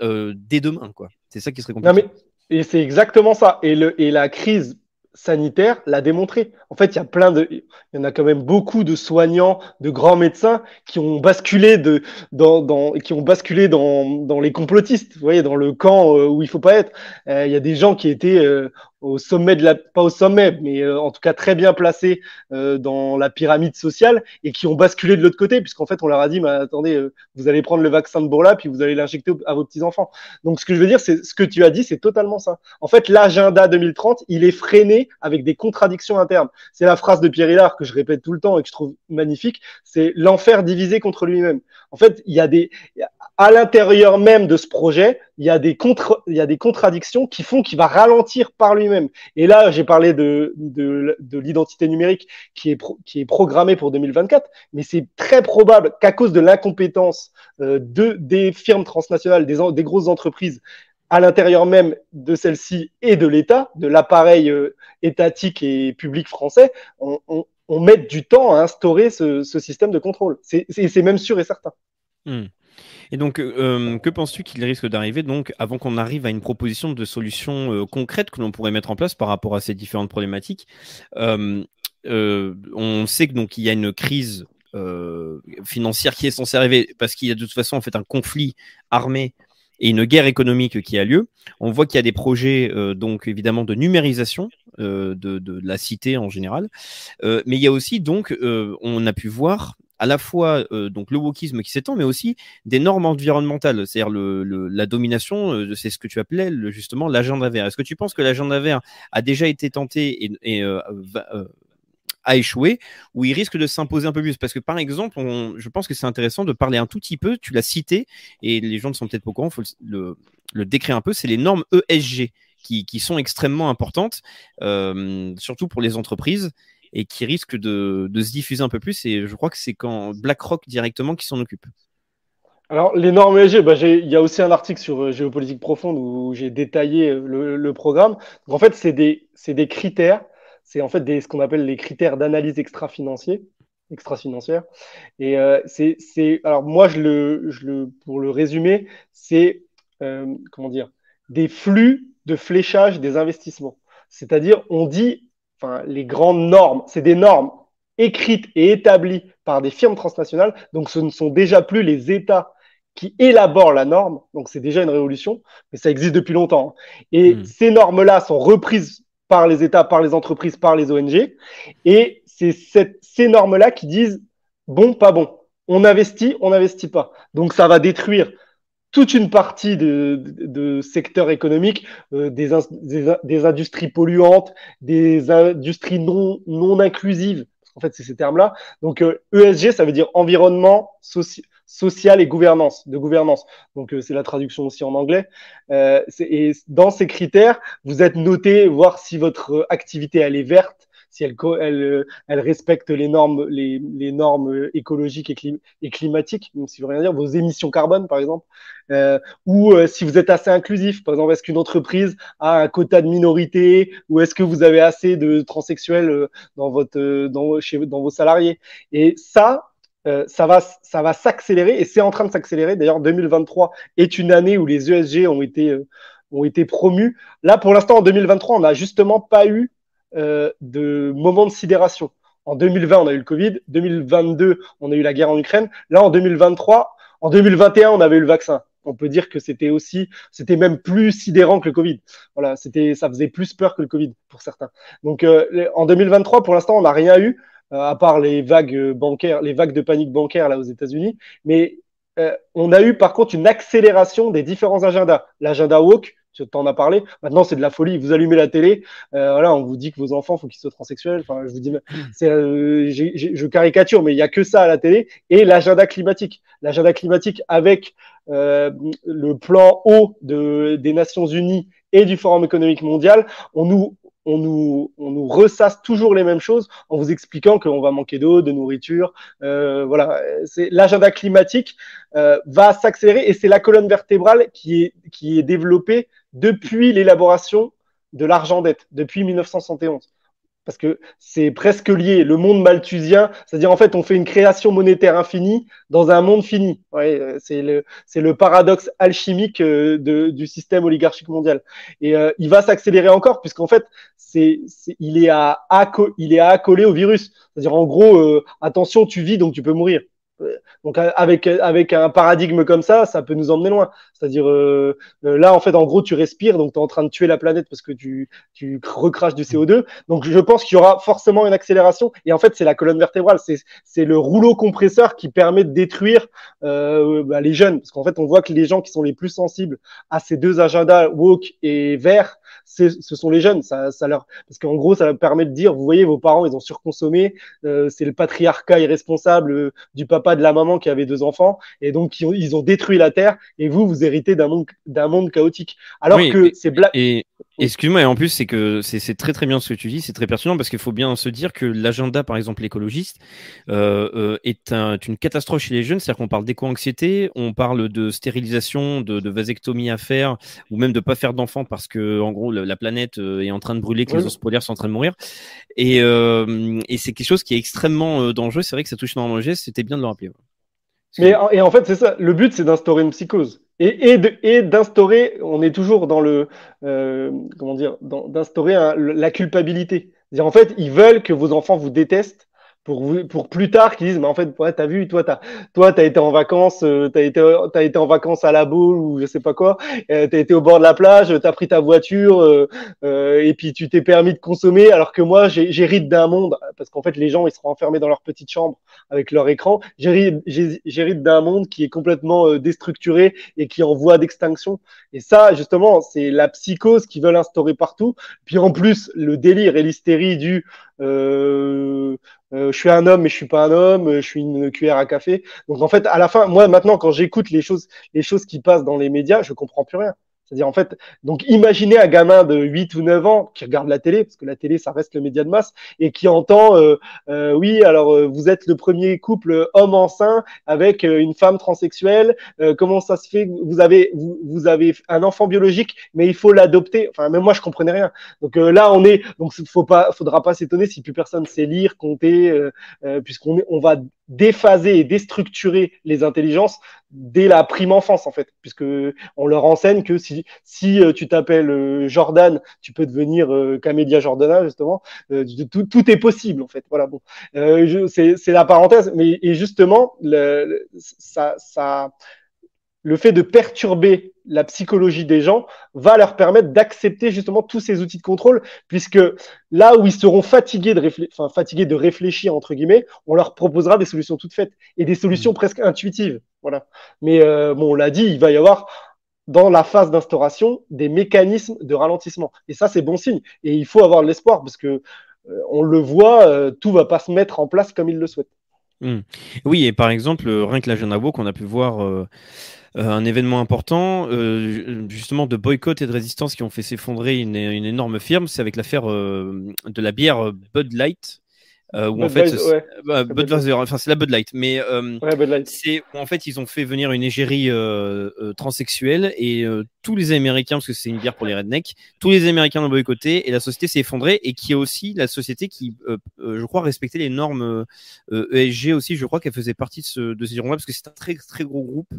dès demain, quoi. C'est ça qui serait compliqué. Non, mais... Et c'est exactement ça. Et, le, et la crise sanitaire l'a démontré. En fait, il y a plein de, il y en a quand même beaucoup de soignants, de grands médecins qui ont basculé de, dans, dans qui ont basculé dans, dans les complotistes. Vous voyez, dans le camp euh, où il faut pas être. Euh, il y a des gens qui étaient euh, au sommet de la, pas au sommet, mais euh, en tout cas très bien placés euh, dans la pyramide sociale et qui ont basculé de l'autre côté, puisqu'en fait on leur a dit, mais attendez, euh, vous allez prendre le vaccin de Bourla puis vous allez l'injecter à vos petits enfants. Donc ce que je veux dire, c'est ce que tu as dit, c'est totalement ça. En fait, l'agenda 2030, il est freiné avec des contradictions internes. C'est la phrase de Pierre Hillard que je répète tout le temps et que je trouve magnifique. C'est l'enfer divisé contre lui-même. En fait, il y a des à l'intérieur même de ce projet, il y a des contradictions qui font qu'il va ralentir par lui-même. Et là, j'ai parlé de, de, de l'identité numérique qui est, programmée pour 2024, mais c'est très probable qu'à cause de l'incompétence euh, de, des firmes transnationales, des, des grosses entreprises à l'intérieur même de celle-ci et de l'État, de l'appareil euh, étatique et public français, on, on, met du temps à instaurer ce, système de contrôle. C'est même sûr et certain. Hmm. Et donc, euh, que penses-tu qu'il risque d'arriver donc avant qu'on arrive à une proposition de solution euh, concrète que l'on pourrait mettre en place par rapport à ces différentes problématiques euh, euh On sait que donc il y a une crise euh, financière qui est censée arriver parce qu'il y a de toute façon en fait un conflit armé et une guerre économique qui a lieu. On voit qu'il y a des projets, euh, donc évidemment, de numérisation euh, de, de, la cité en général, euh, mais il y a aussi donc, on a pu voir à la fois donc le wokisme qui s'étend, mais aussi des normes environnementales, c'est-à-dire le, le, la domination, c'est ce que tu appelais le, justement l'agenda vert. Est-ce que tu penses que l'agenda vert a déjà été tenté et, et va, a échoué, ou il risque de s'imposer un peu plus. Parce que par exemple, je pense que c'est intéressant de parler un tout petit peu, tu l'as cité, et les gens ne sont peut-être pas au courant, il faut le, décrire un peu, c'est les normes ESG qui, sont extrêmement importantes, euh, surtout pour les entreprises et qui risquent de, se diffuser un peu plus. Et je crois que c'est quand BlackRock directement qui s'en occupe. Alors, les normes ESG, bah, il y a aussi un article sur euh, géopolitique profonde où j'ai détaillé euh, le, programme. En fait, c'est des critères c'est en fait des, ce qu'on appelle les critères d'analyse extra-financière. Extra-financière. Et euh, c'est, alors moi, je le, je le, pour le résumer, c'est euh, comment dire, des flux de fléchage des investissements. C'est-à-dire, on dit, enfin, les grandes normes, c'est des normes écrites et établies par des firmes transnationales. Donc, ce ne sont déjà plus les États qui élaborent la norme. Donc, c'est déjà une révolution, mais ça existe depuis longtemps. Et mmh. ces normes-là sont reprises par les États, par les entreprises, par les ONG. Et c'est ces normes-là qui disent bon, pas bon. On investit, on n'investit pas. Donc ça va détruire toute une partie de, secteurs économiques, euh, des, industries polluantes, des industries non, inclusives. En fait, c'est ces termes-là. Donc, euh, ESG, ça veut dire environnement, social sociale et gouvernance, de gouvernance. Donc euh, c'est la traduction aussi en anglais. Euh, et dans ces critères, vous êtes noté voir si votre activité elle est verte, si elle, elle, euh, elle respecte les normes, les, les normes écologiques et, clim et, climatiques, même si veut rien dire, vos émissions carbone par exemple, euh, ou euh, si vous êtes assez inclusif. Par exemple, est-ce qu'une entreprise a un quota de minorité, ou est-ce que vous avez assez de transsexuels dans votre, dans, chez, dans vos salariés? Et ça, euh, ça va, ça va s'accélérer et c'est en train de s'accélérer. D'ailleurs, 2023 est une année où les ESG ont été, euh, ont été promus. Là, pour l'instant, en 2023, on n'a justement pas eu euh, de moment de sidération. En 2020, on a eu le Covid. 2022, on a eu la guerre en Ukraine. Là, en 2023, en 2021, on avait eu le vaccin. On peut dire que c'était aussi, c'était même plus sidérant que le Covid. Voilà, c'était, ça faisait plus peur que le Covid pour certains. Donc, euh, en 2023, pour l'instant, on n'a rien eu. Euh, à part les vagues bancaires, les vagues de panique bancaire là aux États-Unis. Mais euh, on a eu par contre une accélération des différents agendas. L'agenda woke, tu t'en as parlé. Maintenant, c'est de la folie. Vous allumez la télé, euh, voilà, on vous dit que vos enfants, faut qu'ils soient transsexuels. Enfin, je vous dis, euh, je caricature, mais il y a que ça à la télé. Et l'agenda climatique, l'agenda climatique avec euh, le plan haut de, des Nations Unies et du Forum économique mondial, on nous on nous, on ressasse toujours les mêmes choses en vous expliquant qu'on va manquer d'eau, de nourriture. Euh, voilà, c'est l'agenda climatique euh, va s'accélérer et c'est la colonne vertébrale qui est, qui est développée depuis l'élaboration de l'argent dette, depuis 1971 parce que c'est presque lié. Le monde malthusien, c'est-à-dire en fait, on fait une création monétaire infinie dans un monde fini. Ouais, euh, c'est le, le paradoxe alchimique euh, du système oligarchique mondial. Et euh, il va s'accélérer encore, puisqu'en fait, c'est, il est à, il est à accoler au virus. C'est-à-dire en gros, attention, tu vis donc tu peux mourir. Donc avec avec un paradigme comme ça, ça peut nous emmener loin. C'est-à-dire euh, euh, là en fait en gros tu respires donc tu es en train de tuer la planète parce que tu tu recraches du CO2. Donc je pense qu'il y aura forcément une accélération et en fait c'est la colonne vertébrale, c'est c'est le rouleau compresseur qui permet de détruire euh, bah, les jeunes parce qu'en fait on voit que les gens qui sont les plus sensibles à ces deux agendas woke et vert ce sont les jeunes. Ça, ça leur, parce qu'en gros, ça leur permet de dire, vous voyez, vos parents, ils ont surconsommé. Euh, c'est le patriarcat irresponsable du papa papa, de la maman qui avait deux enfants, et donc ils ont, détruit la Terre, et vous, vous héritez d'un monde, d'un monde chaotique. Alors que c'est Black. Et... Excuse-moi, et en plus, c'est que c'est très très bien ce que tu dis, c'est très pertinent parce qu'il faut bien se dire que l'agenda, par exemple, écologiste, euh, euh, est une catastrophe chez les jeunes. C'est-à-dire qu'on parle d'éco-anxiété, on parle de stérilisation, de, vasectomie à faire, ou même de pas faire d'enfants parce que, en gros, la, planète euh, est en train de brûler, que les ours polaires sont en train de mourir. Et, et c'est quelque chose qui est extrêmement dangereux. C'est vrai que ça touche énormément le geste, c'était bien de le rappeler. Mais et en fait, c'est ça. Le but, c'est d'instaurer une psychose et, et d'instaurer. On est toujours dans le euh, comment dire, d'instaurer la culpabilité. En fait, ils veulent que vos enfants vous détestent pour, pour plus tard qu'ils disent mais en fait ouais, t'as vu toi t'as toi t'as été en vacances euh, t'as été t'as été en vacances à la boule ou je sais pas quoi euh, t'as été au bord de la plage t'as pris ta voiture euh, euh, et puis tu t'es permis de consommer alors que moi j'hérite d'un monde parce qu'en fait les gens ils seront enfermés dans leur petite chambre avec leur écran. J'hérite d'un monde qui est complètement euh, déstructuré et qui est en voie d'extinction. Et ça justement c'est la psychose qu'ils veulent instaurer partout. Puis en plus le délire et l'hystérie du euh, euh, je suis un homme mais je suis pas un homme, je suis une cuillère à café. Donc en fait, à la fin, moi maintenant, quand j'écoute les choses, les choses qui passent dans les médias, je comprends plus rien. C'est-à-dire, en fait, donc imaginez un gamin de 8 ou 9 ans qui regarde la télé, parce que la télé, ça reste le média de masse, et qui entend, euh, euh, oui, alors euh, vous êtes le premier couple homme enceint avec une femme transsexuelle, comment ça se fait vous avez, vous, vous, avez un enfant biologique, mais il faut l'adopter. Enfin, même moi, je comprenais rien. Donc là, on est, donc faut pas, faudra pas s'étonner si plus personne sait lire, compter, puisqu'on on va déphaser et déstructurer les intelligences dès la prime enfance en fait, puisque on leur enseigne que si si euh, tu t'appelles euh, Jordan, tu peux devenir euh, Camédia Jordana justement. tout, tout, est possible en fait. Voilà bon, c'est la parenthèse, mais et justement le, ça ça le fait de perturber la psychologie des gens va leur permettre d'accepter justement tous ces outils de contrôle, puisque là où ils seront fatigués de, enfin, fatigués de réfléchir, entre guillemets, on leur proposera des solutions toutes faites et des solutions mmh. presque intuitives. Voilà. Mais euh, bon, on l'a dit, il va y avoir dans la phase d'instauration des mécanismes de ralentissement. Et ça, c'est bon signe. Et il faut avoir de l'espoir, parce que euh, on le voit, euh, tout va pas se mettre en place comme ils le souhaitent. Mmh. Oui, et par exemple, rien que la jeune qu'on a pu voir euh, un événement important, euh, justement de boycott et de résistance qui ont fait s'effondrer une, énorme firme, c'est avec l'affaire euh, de la bière Bud Light. Euh, où en fait, bah, enfin c'est la Bud Light, mais euh, c'est où en fait ils ont fait venir une égérie euh, transsexuelle et tous les Américains, parce que c'est une bière pour les rednecks, tous les Américains l'ont boycotté et la société s'est effondrée et qui est aussi la société qui, je crois, respectait les normes ESG e aussi. Je crois qu'elle faisait partie de, ce, de ces gens-là parce que c'est un très très gros groupe.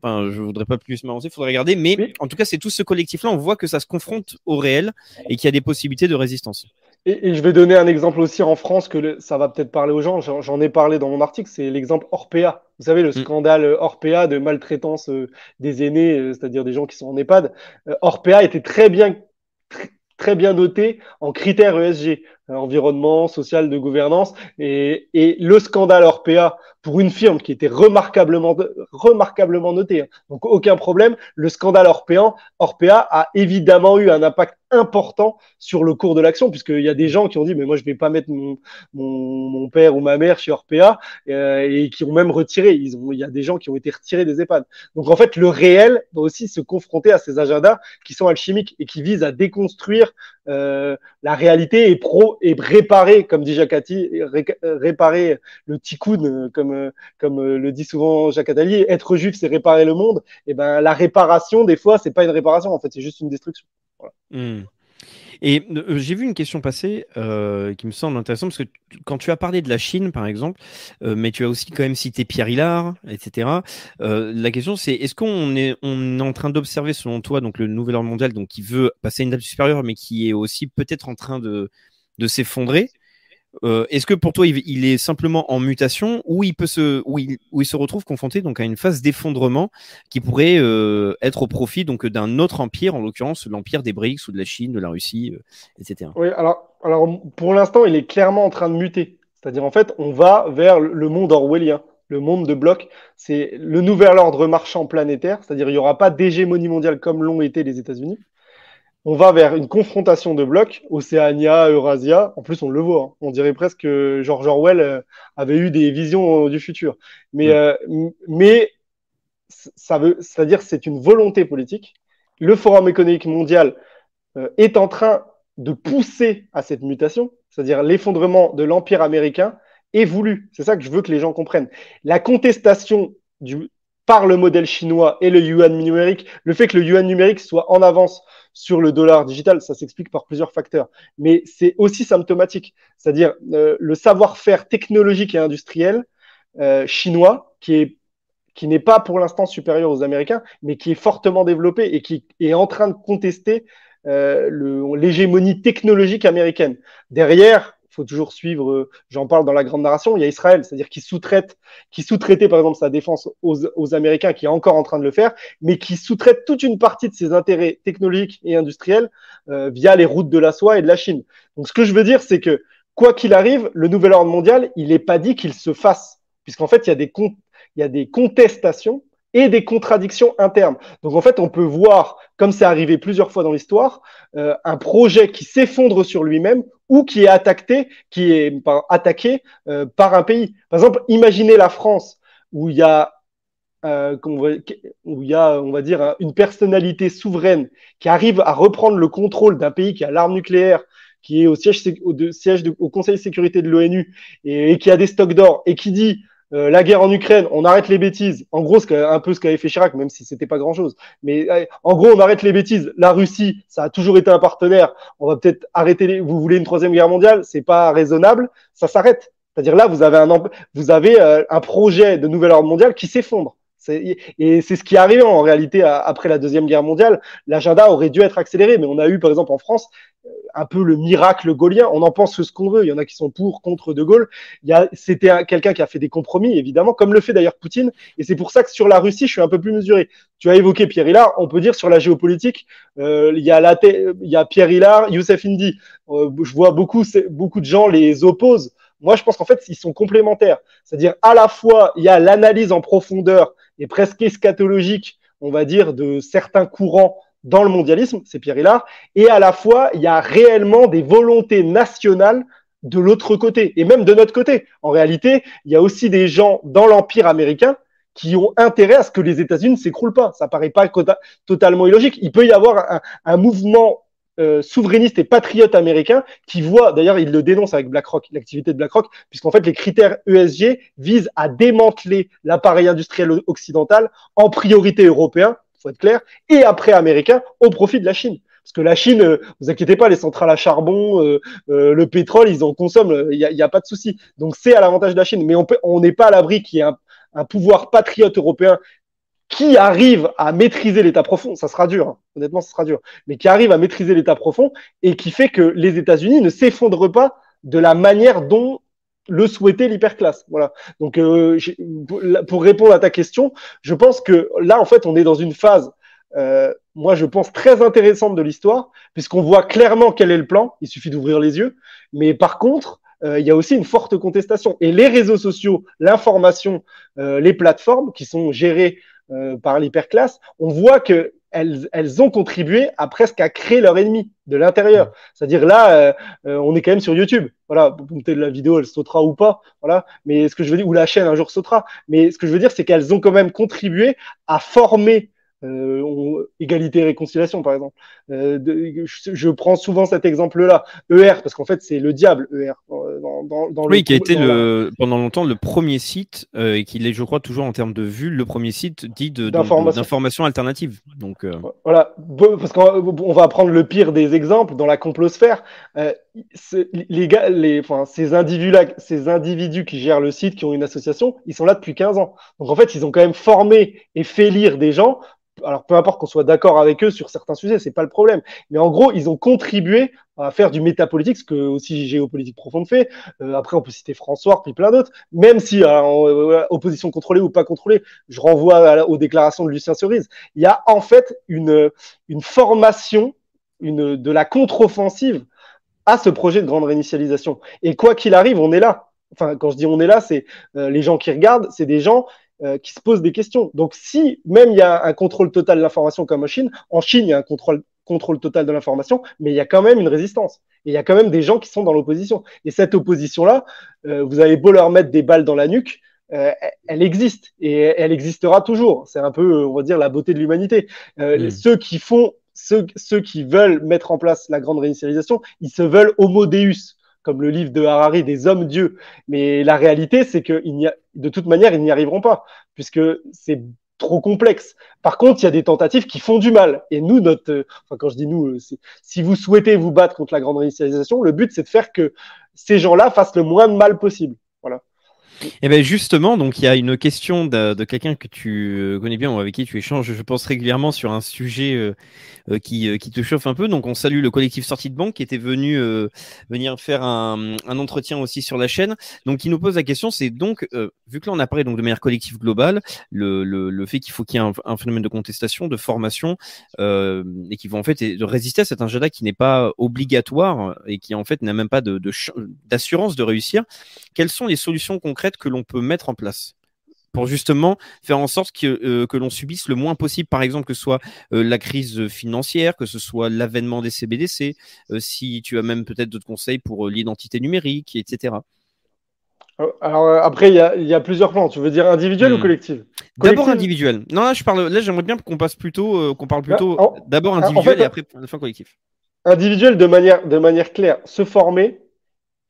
Enfin, je voudrais pas plus m'avancer, il faudrait regarder. Mais en tout cas, c'est tout ce collectif-là. On voit que ça se confronte au réel et qu'il y a des possibilités de résistance. Et, je vais donner un exemple aussi en France que ça va peut-être parler aux gens. J'en ai parlé dans mon article. C'est l'exemple Orpea. Vous savez, le mm. scandale Orpea de maltraitance euh, des aînés, euh, c'est-à-dire des gens qui sont en EHPAD. Euh, Orpea était très bien, très bien noté en critères ESG, environnement, social, de gouvernance. Et, et le scandale Orpea pour une firme qui était remarquablement, remarquablement notée, hein. donc aucun problème, le scandale Orpea, Orpea a évidemment eu un impact important sur le cours de l'action, puisqu'il y a des gens qui ont dit, mais moi, je vais pas mettre mon, mon, mon père ou ma mère chez Orpea, euh, et qui ont même retiré. Ils ont, il y a des gens qui ont été retirés des EHPAD. Donc, en fait, le réel va aussi se confronter à ces agendas qui sont alchimiques et qui visent à déconstruire euh, la réalité et pro et réparer, comme dit Jacati, réparer le tikkun, comme comme le dit souvent Jacques Attali, être juif, c'est réparer le monde. Et ben, la réparation, des fois, c'est pas une réparation. En fait, c'est juste une destruction. Hmm. Et euh, j'ai vu une question passer euh, qui me semble intéressante parce que quand tu as parlé de la Chine, par exemple, euh, mais tu as aussi quand même cité Pierre Hillard, etc. la question c'est est-ce qu'on est, en train d'observer selon toi donc le nouvel ordre mondial donc qui veut passer à une date supérieure mais qui est aussi peut-être en train de s'effondrer euh, est-ce que pour toi, il, est simplement en mutation ou il peut se, retrouve confronté donc à une phase d'effondrement qui pourrait euh, être au profit d'un autre empire, en l'occurrence l'empire des BRICS ou de la Chine, de la Russie, euh, etc. Oui, alors, alors pour l'instant, il est clairement en train de muter. C'est-à-dire en fait, on va vers le monde orwellien, le monde de blocs. C'est le nouvel ordre marchand planétaire, c'est-à-dire il n'y aura pas d'hégémonie mondiale comme l'ont été les États-Unis on va vers une confrontation de blocs, Océania, Eurasia. En plus, on le voit. Hein. On dirait presque que George Orwell euh, avait eu des visions du futur. Mais, euh, mais ça veut, c'est-à-dire, c'est une volonté politique. Le Forum économique mondial euh, est en train de pousser à cette mutation, c'est-à-dire l'effondrement de l'empire américain est voulu. C'est ça que je veux que les gens comprennent. La contestation du, par le modèle chinois et le yuan numérique, le fait que le yuan numérique soit en avance sur le dollar digital, ça s'explique par plusieurs facteurs. Mais c'est aussi symptomatique, c'est-à-dire euh, le savoir-faire technologique et industriel euh, chinois qui est qui n'est pas pour l'instant supérieur aux Américains, mais qui est fortement développé et qui est en train de contester euh, l'hégémonie technologique américaine. Derrière, faut toujours suivre, euh, j'en parle dans la grande narration, il y a Israël, c'est-à-dire qui sous-traite, qui sous-traitait par exemple sa défense aux, Américains, qui est encore en train de le faire, mais qui sous-traite toute une partie de ses intérêts technologiques et industriels euh, via les routes de la soie et de la Chine. Donc ce que je veux dire, c'est que quoi qu'il arrive, le nouvel ordre mondial, il n'est pas dit qu'il se fasse, puisqu'en fait, il y a des, il y a des contestations et des contradictions internes. Donc en fait, on peut voir, comme c'est arrivé plusieurs fois dans l'histoire, euh, un projet qui s'effondre sur lui-même ou qui est attaqué, qui est attaqué euh, par un pays. Par exemple, imaginez la France où il y a euh, où il y a, on va dire, une personnalité souveraine qui arrive à reprendre le contrôle d'un pays qui a l'arme nucléaire, qui est au siège, au, siège au Conseil de sécurité de l'ONU et, qui a des stocks d'or et qui dit euh, la guerre en Ukraine, on arrête les bêtises. En gros, ce un peu ce qu'avait fait Chirac, même si c'était pas grand-chose. Mais en gros, on arrête les bêtises. La Russie, ça a toujours été un partenaire. On va peut-être arrêter. Les... Vous voulez une troisième guerre mondiale? C'est pas raisonnable. Ça s'arrête. C'est-à-dire là, vous avez un vous avez euh, un projet de nouvel ordre mondial qui s'effondre. Et c'est ce qui est arrivé en réalité après la Deuxième Guerre mondiale. L'agenda aurait dû être accéléré, mais on a eu par exemple en France un peu le miracle gaulien. On en pense ce qu'on veut. Il y en a qui sont pour, contre De Gaulle. C'était quelqu'un qui a fait des compromis, évidemment, comme le fait d'ailleurs Poutine. Et c'est pour ça que sur la Russie, je suis un peu plus mesuré. Tu as évoqué Pierre Hillard. On peut dire sur la géopolitique, euh, il, y a la il y a Pierre Hillard, Youssef Indy. Euh, je vois beaucoup, beaucoup de gens les opposent. Moi, je pense qu'en fait, ils sont complémentaires. C'est-à-dire, à la fois, il y a l'analyse en profondeur et presque eschatologique, on va dire, de certains courants dans le mondialisme, c'est Pierre Hillard, et à la fois, il y a réellement des volontés nationales de l'autre côté, et même de notre côté. En réalité, il y a aussi des gens dans l'Empire américain qui ont intérêt à ce que les États-Unis ne s'écroulent pas. Ça paraît pas totalement illogique. Il peut y avoir un, mouvement euh, souverainiste et patriote américain qui voit, d'ailleurs, il le dénonce avec BlackRock, l'activité de BlackRock, puisqu'en fait, les critères ESG visent à démanteler l'appareil industriel occidental en priorité européen faut être clair, et après américain au profit de la Chine. Parce que la Chine, euh, vous inquiétez pas, les centrales à charbon, euh, euh, le pétrole, ils en consomment, il n'y a, pas de souci. Donc c'est à l'avantage de la Chine. Mais on n'est pas à l'abri qu'il y ait un, un, pouvoir patriote européen qui arrive à maîtriser l'État profond. Ça sera dur, hein. honnêtement, ça sera dur. Mais qui arrive à maîtriser l'État profond et qui fait que les États-Unis ne s'effondrent pas de la manière dont le souhaitait l'hyperclasse. Voilà. Donc, euh, pour répondre à ta question, je pense que là, en fait, on est dans une phase, euh, moi, je pense très intéressante de l'histoire, puisqu'on voit clairement quel est le plan. Il suffit d'ouvrir les yeux. Mais par contre, euh, il y a aussi une forte contestation. Et les réseaux sociaux, l'information, les plateformes qui sont gérées par l'hyperclasse, on voit que elles, elles, ont contribué à presque à créer leur ennemi de l'intérieur. C'est-à-dire là, euh, euh, on est quand même sur YouTube. Voilà, la vidéo, elle sautera ou pas. Voilà, mais ce que je veux dire, ou la chaîne un jour sautera. Mais ce que je veux dire, c'est qu'elles ont quand même contribué à former euh, égalité et réconciliation, par exemple. Euh, je, prends souvent cet exemple-là, ER, parce qu'en fait, c'est le diable, ER. Dans, dans, oui, qui a été le, pendant longtemps le premier site, euh, et qui est, je crois, toujours en termes de vue, le premier site dit d'information alternative. Donc, euh, Voilà, parce qu'on va prendre le pire des exemples dans la complosphère. les gars, les, enfin, ces individus-là, ces individus qui gèrent le site, qui ont une association, ils sont là depuis 15 ans. Donc en fait, ils ont quand même formé et fait lire des gens alors peu importe qu'on soit d'accord avec eux sur certains sujets, c'est pas le problème. Mais en gros, ils ont contribué à faire du métapolitique, ce que aussi géopolitique profonde fait. Euh, après, on peut citer François, puis plein d'autres. Même si euh, opposition contrôlée ou pas contrôlée, je renvoie aux déclarations de Lucien Cerise. Il y a en fait une formation, une de la contre-offensive à ce projet de grande réinitialisation. Et quoi qu'il arrive, on est là. Enfin, quand je dis on est là, c'est euh, les gens qui regardent, c'est des gens euh, qui se posent des questions. Donc, si même il y a un contrôle total de l'information comme en Chine, en Chine, il y a un contrôle contrôle total de l'information, mais il y a quand même une résistance. Et il y a quand même des gens qui sont dans l'opposition. Et cette opposition-là, euh, vous avez beau leur mettre des balles dans la nuque, euh, elle existe et elle existera toujours. C'est un peu, on va dire, la beauté de l'humanité. Euh, Mm. Ceux qui font, ceux, ceux qui veulent mettre en place la grande réinitialisation, ils se veulent homo deus, comme le livre de Harari, des hommes dieux. Mais la réalité, c'est que de toute manière, ils n'y arriveront pas, puisque c'est trop complexe. Par contre, il y a des tentatives qui font du mal. Et nous, notre, euh, enfin, quand je dis nous, euh, si vous souhaitez vous battre contre la grande réinitialisation, le but, c'est de faire que ces gens-là fassent le moins de mal possible. Et ben justement, donc il y a une question de, quelqu'un que tu euh, connais bien ou avec qui tu échanges, je pense régulièrement sur un sujet euh, euh, qui, qui te chauffe un peu. Donc on salue le collectif Sortie de Banque qui était venu faire un, entretien aussi sur la chaîne. Donc qui nous pose la question, c'est donc vu que là on a parlé donc de manière collective globale, le, le, le fait qu'il faut qu'il y ait un, phénomène de contestation, de formation et qui va en fait de résister à cet agenda qui n'est pas obligatoire et qui en fait n'a même pas de de d'assurance de réussir quelles sont les solutions concrètes que l'on peut mettre en place pour justement faire en sorte que, euh, que l'on subisse le moins possible, par exemple, que ce soit euh, la crise financière, que ce soit l'avènement des CBDC, euh, si tu as même peut-être d'autres conseils pour l'identité numérique, etc. Alors après, il y a, il y a plusieurs plans. Tu veux dire individuel Hmm. ou collectif? D'abord individuel. Non, là, je parle. Là, j'aimerais bien qu'on passe plutôt, qu'on parle plutôt Bah, en- d'abord en individuel fait, et après à la fin collectif. individuel de manière, de manière claire, se former,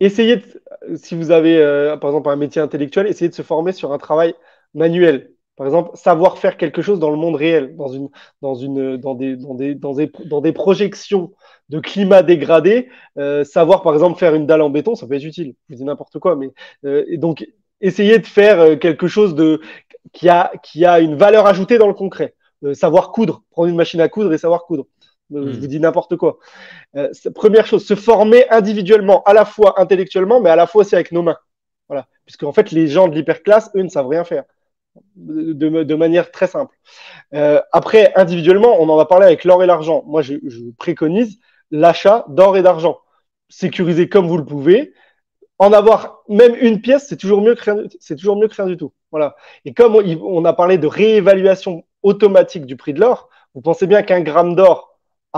essayez, de, si vous avez euh, par exemple un métier intellectuel, essayez de se former sur un travail manuel. Par exemple, savoir faire quelque chose dans le monde réel, dans, une, dans, une, dans, des, dans, des, dans, des, dans des projections de climat dégradé. Euh, savoir par exemple faire une dalle en béton, ça peut être utile. Je vous dis n'importe quoi, mais euh, et donc essayez de faire euh, quelque chose de, qui, a, qui a une valeur ajoutée dans le concret. Euh, savoir coudre, prendre une machine à coudre et savoir coudre. Je Mm. vous dis n'importe quoi. Euh, c'est- première chose, se former individuellement, à la fois intellectuellement, mais à la fois aussi avec nos mains. Voilà. Puisque en fait, les gens de l'hyperclasse, eux, ne savent rien faire. De, de, de manière très simple. Euh, après, individuellement, on en a parlé avec l'or et l'argent. Moi, je, je préconise l'achat d'or et d'argent. Sécuriser comme vous le pouvez. En avoir même une pièce, c'est toujours mieux que rien, c'est toujours mieux que rien du tout. Voilà. Et comme on, on a parlé de réévaluation automatique du prix de l'or, vous pensez bien qu'un gramme d'or,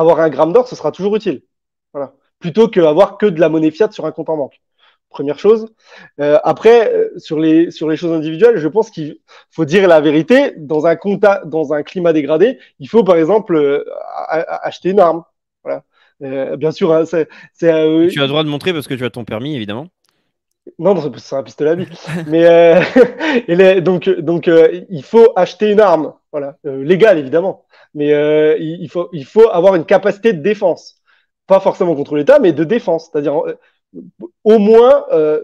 avoir un gramme d'or, ce sera toujours utile. Voilà. Plutôt qu'avoir que de la monnaie fiat sur un compte en banque. Première chose. Euh, après, euh, sur les, sur les choses individuelles, je pense qu'il faut dire la vérité. Dans un, compta, dans un climat dégradé, il faut par exemple euh, acheter une arme. Voilà. Bien sûr, hein, c'est, Tu as le droit de montrer parce que tu as ton permis, évidemment. non, non, c'est un pistolet à billes. *laughs* Mais euh, *laughs* et les- donc, donc euh, il faut acheter une arme, voilà, euh, légale évidemment. Mais euh, il, faut, avoir une capacité de défense, pas forcément contre l'État, mais de défense, c'est-à-dire euh, au moins euh,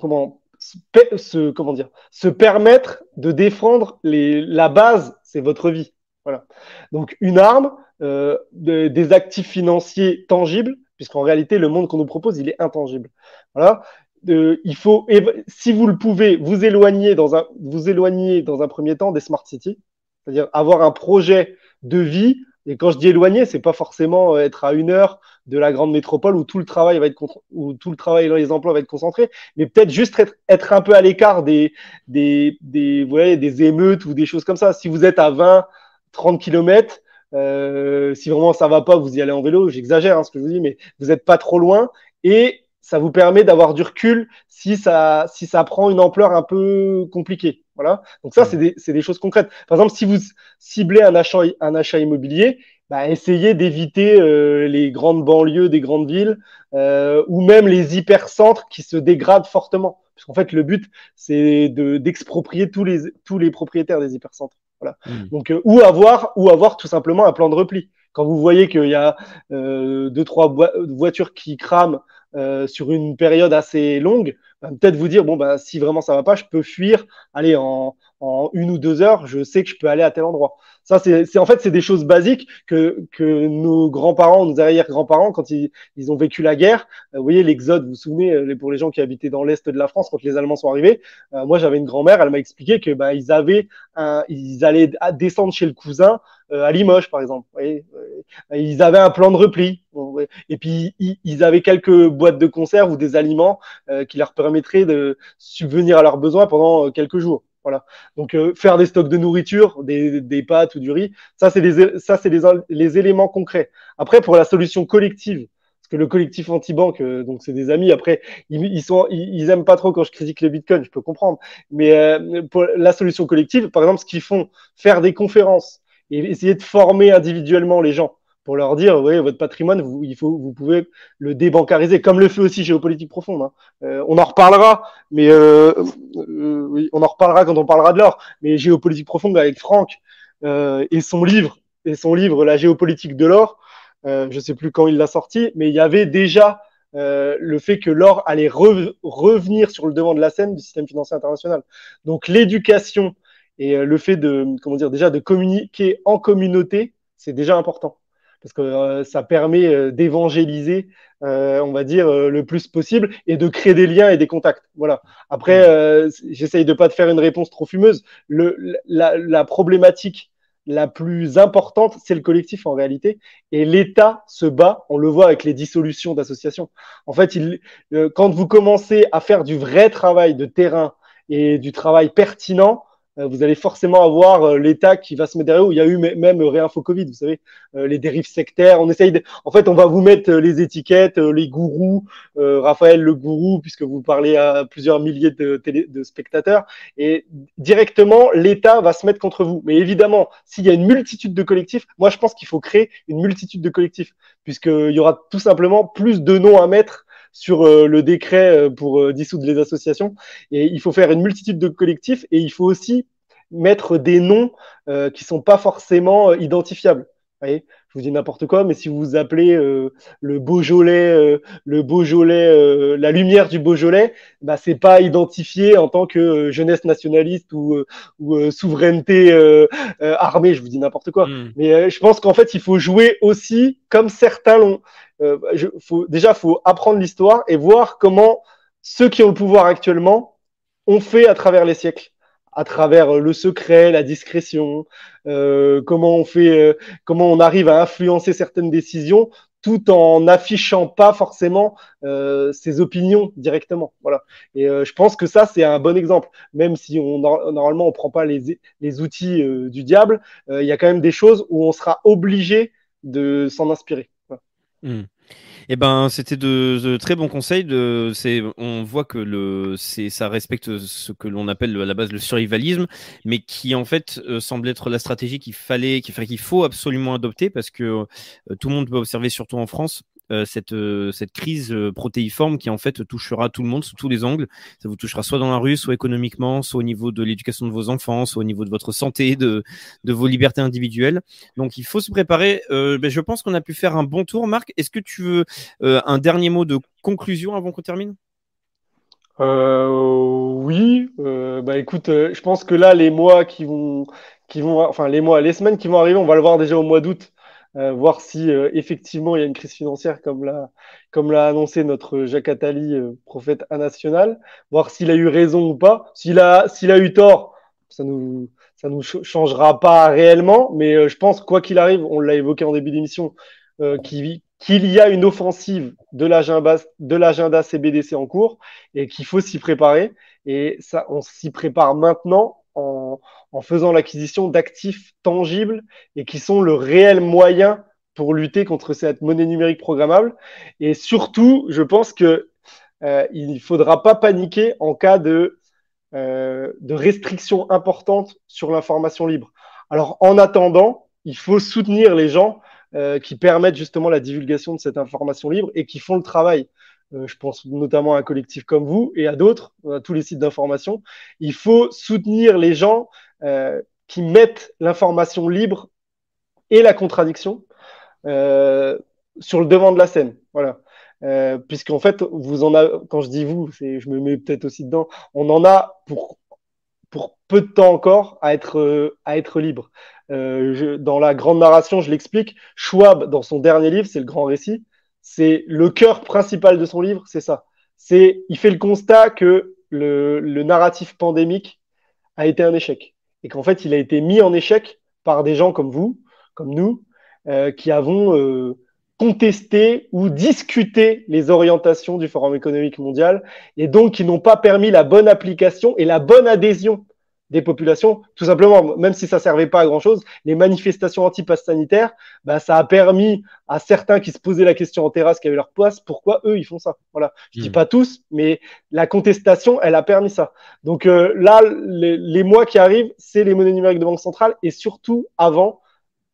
comment se, comment dire se permettre de défendre la base, c'est votre vie, voilà. Donc une arme, de- des actifs financiers tangibles, puisqu'en réalité le monde qu'on nous propose il est intangible, voilà. Il faut, si vous le pouvez, vous éloigner dans un, vous éloigner dans un premier temps des smart cities, c'est-à-dire avoir un projet de vie. Et quand je dis éloigner, c'est pas forcément euh, être à une heure de la grande métropole où tout le travail va être où tout le travail et les emplois va être concentré, mais peut-être juste être, être un peu à l'écart des, des, des, voyez, des émeutes ou des choses comme ça. Si vous êtes à 20, 30 kilomètres, euh, si vraiment ça va pas, vous y allez en vélo. J'exagère hein, ce que je vous dis, mais vous n'êtes pas trop loin et ça vous permet d'avoir du recul si ça, si ça prend une ampleur un peu compliquée. Voilà. Donc ça, c'est des, des choses concrètes. Par exemple, si vous ciblez un achat, un achat immobilier, bah, essayez d'éviter euh, les grandes banlieues des grandes villes euh, ou même les hypercentres qui se dégradent fortement. Parce qu'en fait, le but, c'est de, d'exproprier tous les, tous les propriétaires des hypercentres. Voilà. Mm. Donc, euh, ou avoir, ou avoir tout simplement un plan de repli. Quand vous voyez qu'il y a euh, deux, trois vo- voitures qui crament euh, sur une période assez longue, peut-être vous dire bon bah si vraiment ça va pas, je peux fuir. Allez en, en une ou deux heures, je sais que je peux aller à tel endroit. Ça c'est en fait c'est des choses basiques que que nos grands-parents, nos arrière-grands-parents quand ils ils ont vécu la guerre, euh, vous voyez l'exode, vous vous souvenez euh, pour les gens qui habitaient dans l'est de la France quand les Allemands sont arrivés, euh, moi j'avais une grand-mère, elle m'a expliqué que bah ils avaient un, ils allaient descendre chez le cousin euh, à Limoges par exemple. Vous voyez, ils avaient un plan de repli. Et puis ils, avaient quelques boîtes de conserve ou des aliments euh, qui leur permettraient de subvenir à leurs besoins pendant quelques jours. Voilà. Donc euh, faire des stocks de nourriture, des, pâtes ou du riz, ça c'est les ça c'est les, les éléments concrets. Après pour la solution collective, parce que le collectif anti-banque, euh, donc c'est des amis. Après, ils, aiment pas trop quand je critique le Bitcoin, je peux comprendre. Mais euh, pour la solution collective, par exemple, ce qu'ils font, faire des conférences et essayer de former individuellement les gens pour leur dire, oui, votre patrimoine, vous, il faut, vous pouvez le débancariser, comme le fait aussi Géopolitique Profonde. Hein. Euh, on en reparlera, mais euh, euh, oui, on en reparlera quand on parlera de l'or. Mais Géopolitique Profonde avec Franck euh, et son livre, et son livre La géopolitique de l'or, euh, je sais plus quand il l'a sorti, mais il y avait déjà le fait que l'or allait re revenir sur le devant de la scène du système financier international. Donc l'éducation et le fait de, comment dire, déjà de communiquer en communauté, c'est déjà important parce que euh, ça permet euh, d'évangéliser, euh, on va dire, le plus possible et de créer des liens et des contacts. Voilà. Après, j'essaye de pas te faire une réponse trop fumeuse. Le, la, la problématique la plus importante, c'est le collectif en réalité. Et l'État se bat, on le voit avec les dissolutions d'associations. En fait, il, quand vous commencez à faire du vrai travail de terrain et du travail pertinent, euh, vous allez forcément avoir euh, l'État qui va se mettre derrière. Où il y a eu même réinfo Covid, vous savez, euh, les dérives sectaires. On essaye, de... en fait, on va vous mettre les étiquettes, les gourous, Raphaël le gourou, puisque vous parlez à plusieurs milliers de, télé... de spectateurs, et directement l'État va se mettre contre vous. Mais évidemment, s'il y a une multitude de collectifs, moi je pense qu'il faut créer une multitude de collectifs, puisqu'il y aura tout simplement plus de noms à mettre sur euh, le décret euh, pour euh, dissoudre les associations. Et il faut faire une multitude de collectifs et il faut aussi mettre des noms qui sont pas forcément identifiables. Vous voyez je vous dis n'importe quoi, mais si vous vous appelez le Beaujolais, le Beaujolais, la lumière du Beaujolais, bah c'est pas identifié en tant que jeunesse nationaliste ou, ou souveraineté armée. Je vous dis n'importe quoi. Hmm. Mais je pense qu'en fait, il faut jouer aussi comme certains l'ont. Euh, je, faut, déjà, faut apprendre l'histoire et voir comment ceux qui ont le pouvoir actuellement ont fait à travers les siècles, à travers euh, le secret, la discrétion, euh, comment on fait, euh, comment on arrive à influencer certaines décisions tout en n'affichant pas forcément euh, ses opinions directement. Voilà. Et euh, je pense que ça, c'est un bon exemple. Même si on normalement on prend pas les, les outils euh, du diable, il y a quand même des choses où on sera obligé de s'en inspirer. Hmm. Eh ben, c'était de, très bons conseils. On voit que le, ça respecte ce que l'on appelle à la base le survivalisme, mais qui en fait euh, semble être la stratégie qu'il fallait, qu'il faut absolument adopter parce que euh, tout le monde peut observer, surtout en France, euh, cette, euh, cette crise euh, protéiforme qui en fait touchera tout le monde sous tous les angles. Ça vous touchera soit dans la rue, soit économiquement, soit au niveau de l'éducation de vos enfants, soit au niveau de votre santé, de, vos libertés individuelles. Donc il faut se préparer. Ben, je pense qu'on a pu faire un bon tour. Marc, est-ce que tu veux un dernier mot de conclusion avant qu'on termine? Oui, bah écoute, je pense que là les mois qui vont, qui vont, enfin les mois, les semaines qui vont arriver, on va le voir déjà au mois d'août. Euh, voir si euh, effectivement il y a une crise financière comme l'a comme l'a annoncé notre Jacques Attali, euh, prophète national, voir s'il a eu raison ou pas. S'il a s'il a eu tort, ça nous ça nous changera pas réellement, mais je pense quoi qu'il arrive, on l'a évoqué en début d'émission, qu'il qu'il y a une offensive de l'agenda de l'agenda CBDC en cours et qu'il faut s'y préparer. Et ça, on s'y prépare maintenant en, faisant l'acquisition d'actifs tangibles et qui sont le réel moyen pour lutter contre cette monnaie numérique programmable. Et surtout, je pense que euh, il ne faudra pas paniquer en cas de, euh, de restrictions importantes sur l'information libre. Alors, en attendant, il faut soutenir les gens euh, qui permettent justement la divulgation de cette information libre et qui font le travail. Euh, je pense notamment à un collectif comme vous et à d'autres, à tous les sites d'information. Il faut soutenir les gens euh, qui mettent l'information libre et la contradiction euh, sur le devant de la scène. Voilà. Euh, Puisqu'en fait, vous en a, quand je dis vous, je me mets peut-être aussi dedans, on en a pour, peu de temps encore à être, à être libre. Dans la grande narration, je l'explique. Schwab, dans son dernier livre, c'est le grand récit, c'est le cœur principal de son livre, c'est ça. C'est, il fait le constat que le, narratif pandémique a été un échec et qu'en fait, il a été mis en échec par des gens comme vous, comme nous, euh, qui avons euh, contesté ou discuté les orientations du Forum économique mondial et donc qui n'ont pas permis la bonne application et la bonne adhésion des populations. Tout simplement, même si ça servait pas à grand chose, les manifestations anti-pass sanitaire, bah, ça a permis à certains qui se posaient la question en terrasse, qui avaient leur place, pourquoi eux ils font ça. Voilà. Je dis hmm. pas tous, mais la contestation, elle a permis ça. Donc euh, là, les, mois qui arrivent, c'est les monnaies numériques de banque centrale et surtout avant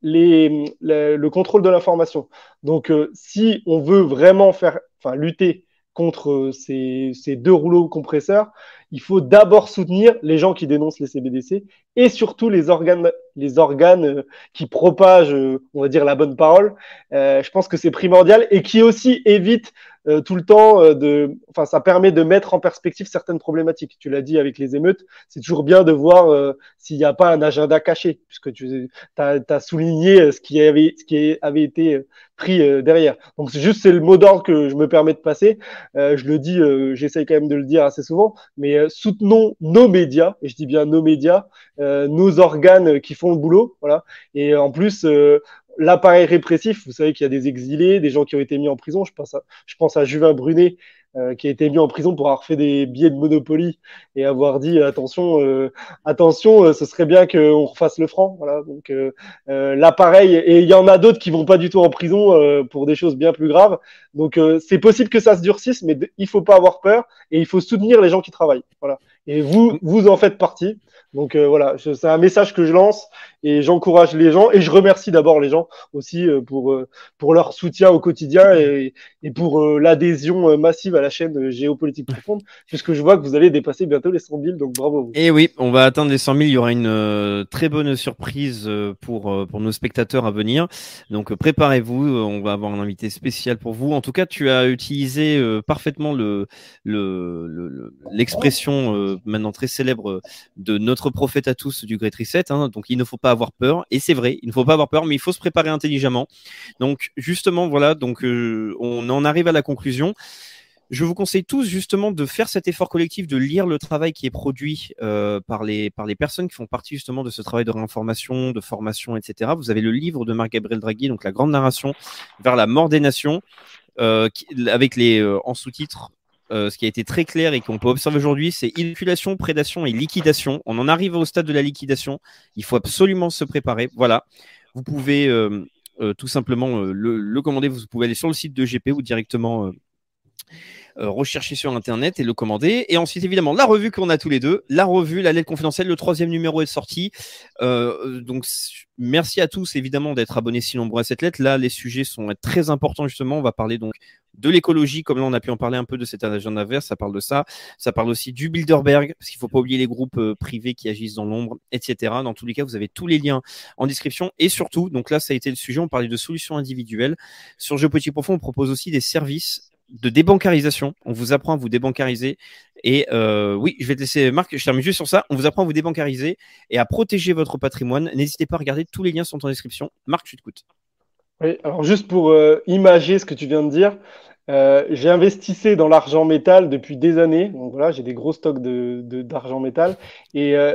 les, le contrôle de l'information. Donc euh, si on veut vraiment faire, enfin lutter contre euh, ces, ces, deux rouleaux compresseurs, il faut d'abord soutenir les gens qui dénoncent les CBDC et surtout les organes, les organes euh, qui propagent, euh, on va dire, la bonne parole. Euh, je pense que c'est primordial et qui aussi évite euh, tout le temps euh, de, enfin, ça permet de mettre en perspective certaines problématiques. Tu l'as dit avec les émeutes, c'est toujours bien de voir euh, s'il n'y a pas un agenda caché, puisque tu as, souligné ce qui avait, été pris derrière. Donc c'est juste c'est le mot d'ordre que je me permets de passer. je le dis, j'essaye quand même de le dire assez souvent, mais soutenons nos médias, et je dis bien nos médias, nos organes qui font le boulot, voilà. Et en plus, l'appareil répressif, vous savez qu'il y a des exilés, des gens qui ont été mis en prison. Je pense à, je pense à Juvin Brunet, euh, qui a été mis en prison pour avoir fait des billets de Monopoly et avoir dit attention, euh, attention, euh, ce serait bien qu'on refasse le franc. Voilà, donc l'appareil et il y en a d'autres qui vont pas du tout en prison pour des choses bien plus graves. Donc c'est possible que ça se durcisse, mais il faut pas avoir peur et il faut soutenir les gens qui travaillent. Voilà. Et vous, vous en faites partie. Donc euh, voilà, c'est un message que je lance et j'encourage les gens et je remercie d'abord les gens aussi euh, pour, euh, pour leur soutien au quotidien et, et pour l'adhésion massive à la chaîne Géopolitique Profonde, puisque je vois que vous allez dépasser bientôt les 100 000, donc bravo. Et oui, on va atteindre les 100 000, il y aura une très bonne surprise pour, pour nos spectateurs à venir. Donc préparez-vous, on va avoir un invité spécial pour vous. En tout cas, tu as utilisé parfaitement le l'expression le, maintenant très célèbre de notre prophète à tous du Great Reset. Hein, donc il ne faut pas avoir peur. Et c'est vrai, il ne faut pas avoir peur, mais il faut se préparer intelligemment. Donc justement, voilà, donc euh, on en arrive à la conclusion. Je vous conseille tous justement de faire cet effort collectif, de lire le travail qui est produit euh, par, les, par les personnes qui font partie justement de ce travail de réinformation, de formation, etc. Vous avez le livre de Marc-Gabriel Draghi, donc La Grande Narration vers la mort des nations, euh, avec les en sous-titres euh, ce qui a été très clair et qu'on peut observer aujourd'hui, c'est inoculation, prédation et liquidation. On en arrive au stade de la liquidation. Il faut absolument se préparer. Voilà. Vous pouvez euh, euh, tout simplement le, commander. Vous pouvez aller sur le site de GP ou directement rechercher sur Internet et le commander. Et ensuite, évidemment, la revue qu'on a tous les deux, la revue, la lettre confidentielle, le troisième numéro est sorti. donc, merci à tous, évidemment, d'être abonnés si nombreux à cette lettre. Là, les sujets sont très importants, justement. On va parler donc de l'écologie, comme là on a pu en parler un peu de cet agenda vert, ça parle de ça. Ça parle aussi du Bilderberg, parce qu'il ne faut pas oublier les groupes euh, privés qui agissent dans l'ombre, etc. Dans tous les cas, vous avez tous les liens en description. Et surtout, donc là, ça a été le sujet, on parlait de solutions individuelles. Sur Géopolitique Profond, on propose aussi des services de débancarisation. On vous apprend à vous débancariser. Et euh, oui, je vais te laisser, Marc, je termine juste sur ça. On vous apprend à vous débancariser et à protéger votre patrimoine. N'hésitez pas à regarder, tous les liens sont en description. Marc, je t'écoute. Oui, alors juste pour euh, imager ce que tu viens de dire, euh, j'ai investi dans l'argent métal depuis des années. Donc voilà, j'ai des gros stocks de, d'argent métal. Et euh,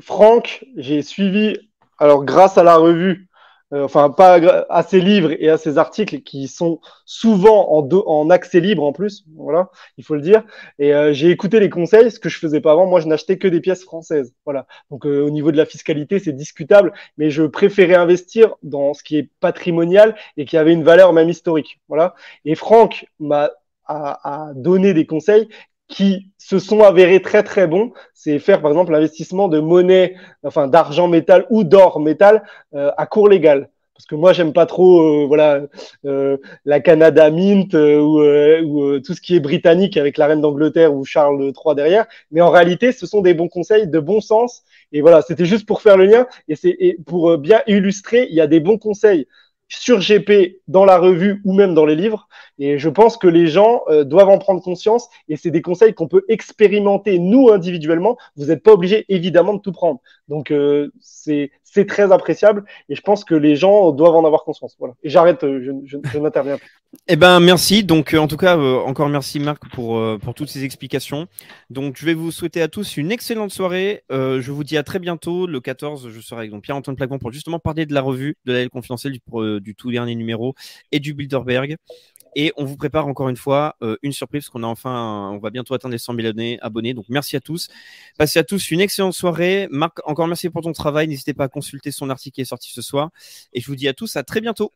Franck, j'ai suivi, alors grâce à la revue, euh, enfin pas à ses livres et à ses articles qui sont souvent en, en accès libre en plus, voilà, il faut le dire. Et euh, j'ai écouté les conseils, ce que je faisais pas avant. Moi, je n'achetais que des pièces françaises, voilà. Donc euh, au niveau de la fiscalité, c'est discutable, mais je préférais investir dans ce qui est patrimonial et qui avait une valeur même historique, voilà. Et Franck m'a a, a donné des conseils qui se sont avérés très très bons, c'est faire par exemple l'investissement de monnaie, enfin d'argent métal ou d'or métal euh, à cours légal. Parce que moi j'aime pas trop euh, voilà euh, la Canada Mint ou, ou tout ce qui est britannique avec la reine d'Angleterre ou Charles III derrière. Mais en réalité, ce sont des bons conseils de bon sens. Et voilà, c'était juste pour faire le lien et c'est pour bien illustrer, il y a des bons conseils sur GP dans la revue ou même dans les livres. Et je pense que les gens euh, doivent en prendre conscience et c'est des conseils qu'on peut expérimenter nous individuellement. Vous n'êtes pas obligé évidemment de tout prendre. Donc euh, c'est c'est très appréciable et je pense que les gens doivent en avoir conscience. Voilà. Et j'arrête, euh, je, n'interviens plus. Eh ben merci. Donc en tout cas encore merci Marc pour toutes ces explications. Donc je vais vous souhaiter à tous une excellente soirée. je vous dis à très bientôt. Le 14, je serai avec Pierre-Antoine Plaquemont pour justement parler de la revue de la confidentielle du tout dernier numéro et du Bilderberg. Et on vous prépare encore une fois euh, une surprise parce qu'on a enfin, on va bientôt atteindre les 100 000 abonnés. abonnés. Donc merci à tous. Passez à tous une excellente soirée. Marc, encore merci pour ton travail. N'hésitez pas à consulter son article qui est sorti ce soir. Et je vous dis à tous à très bientôt.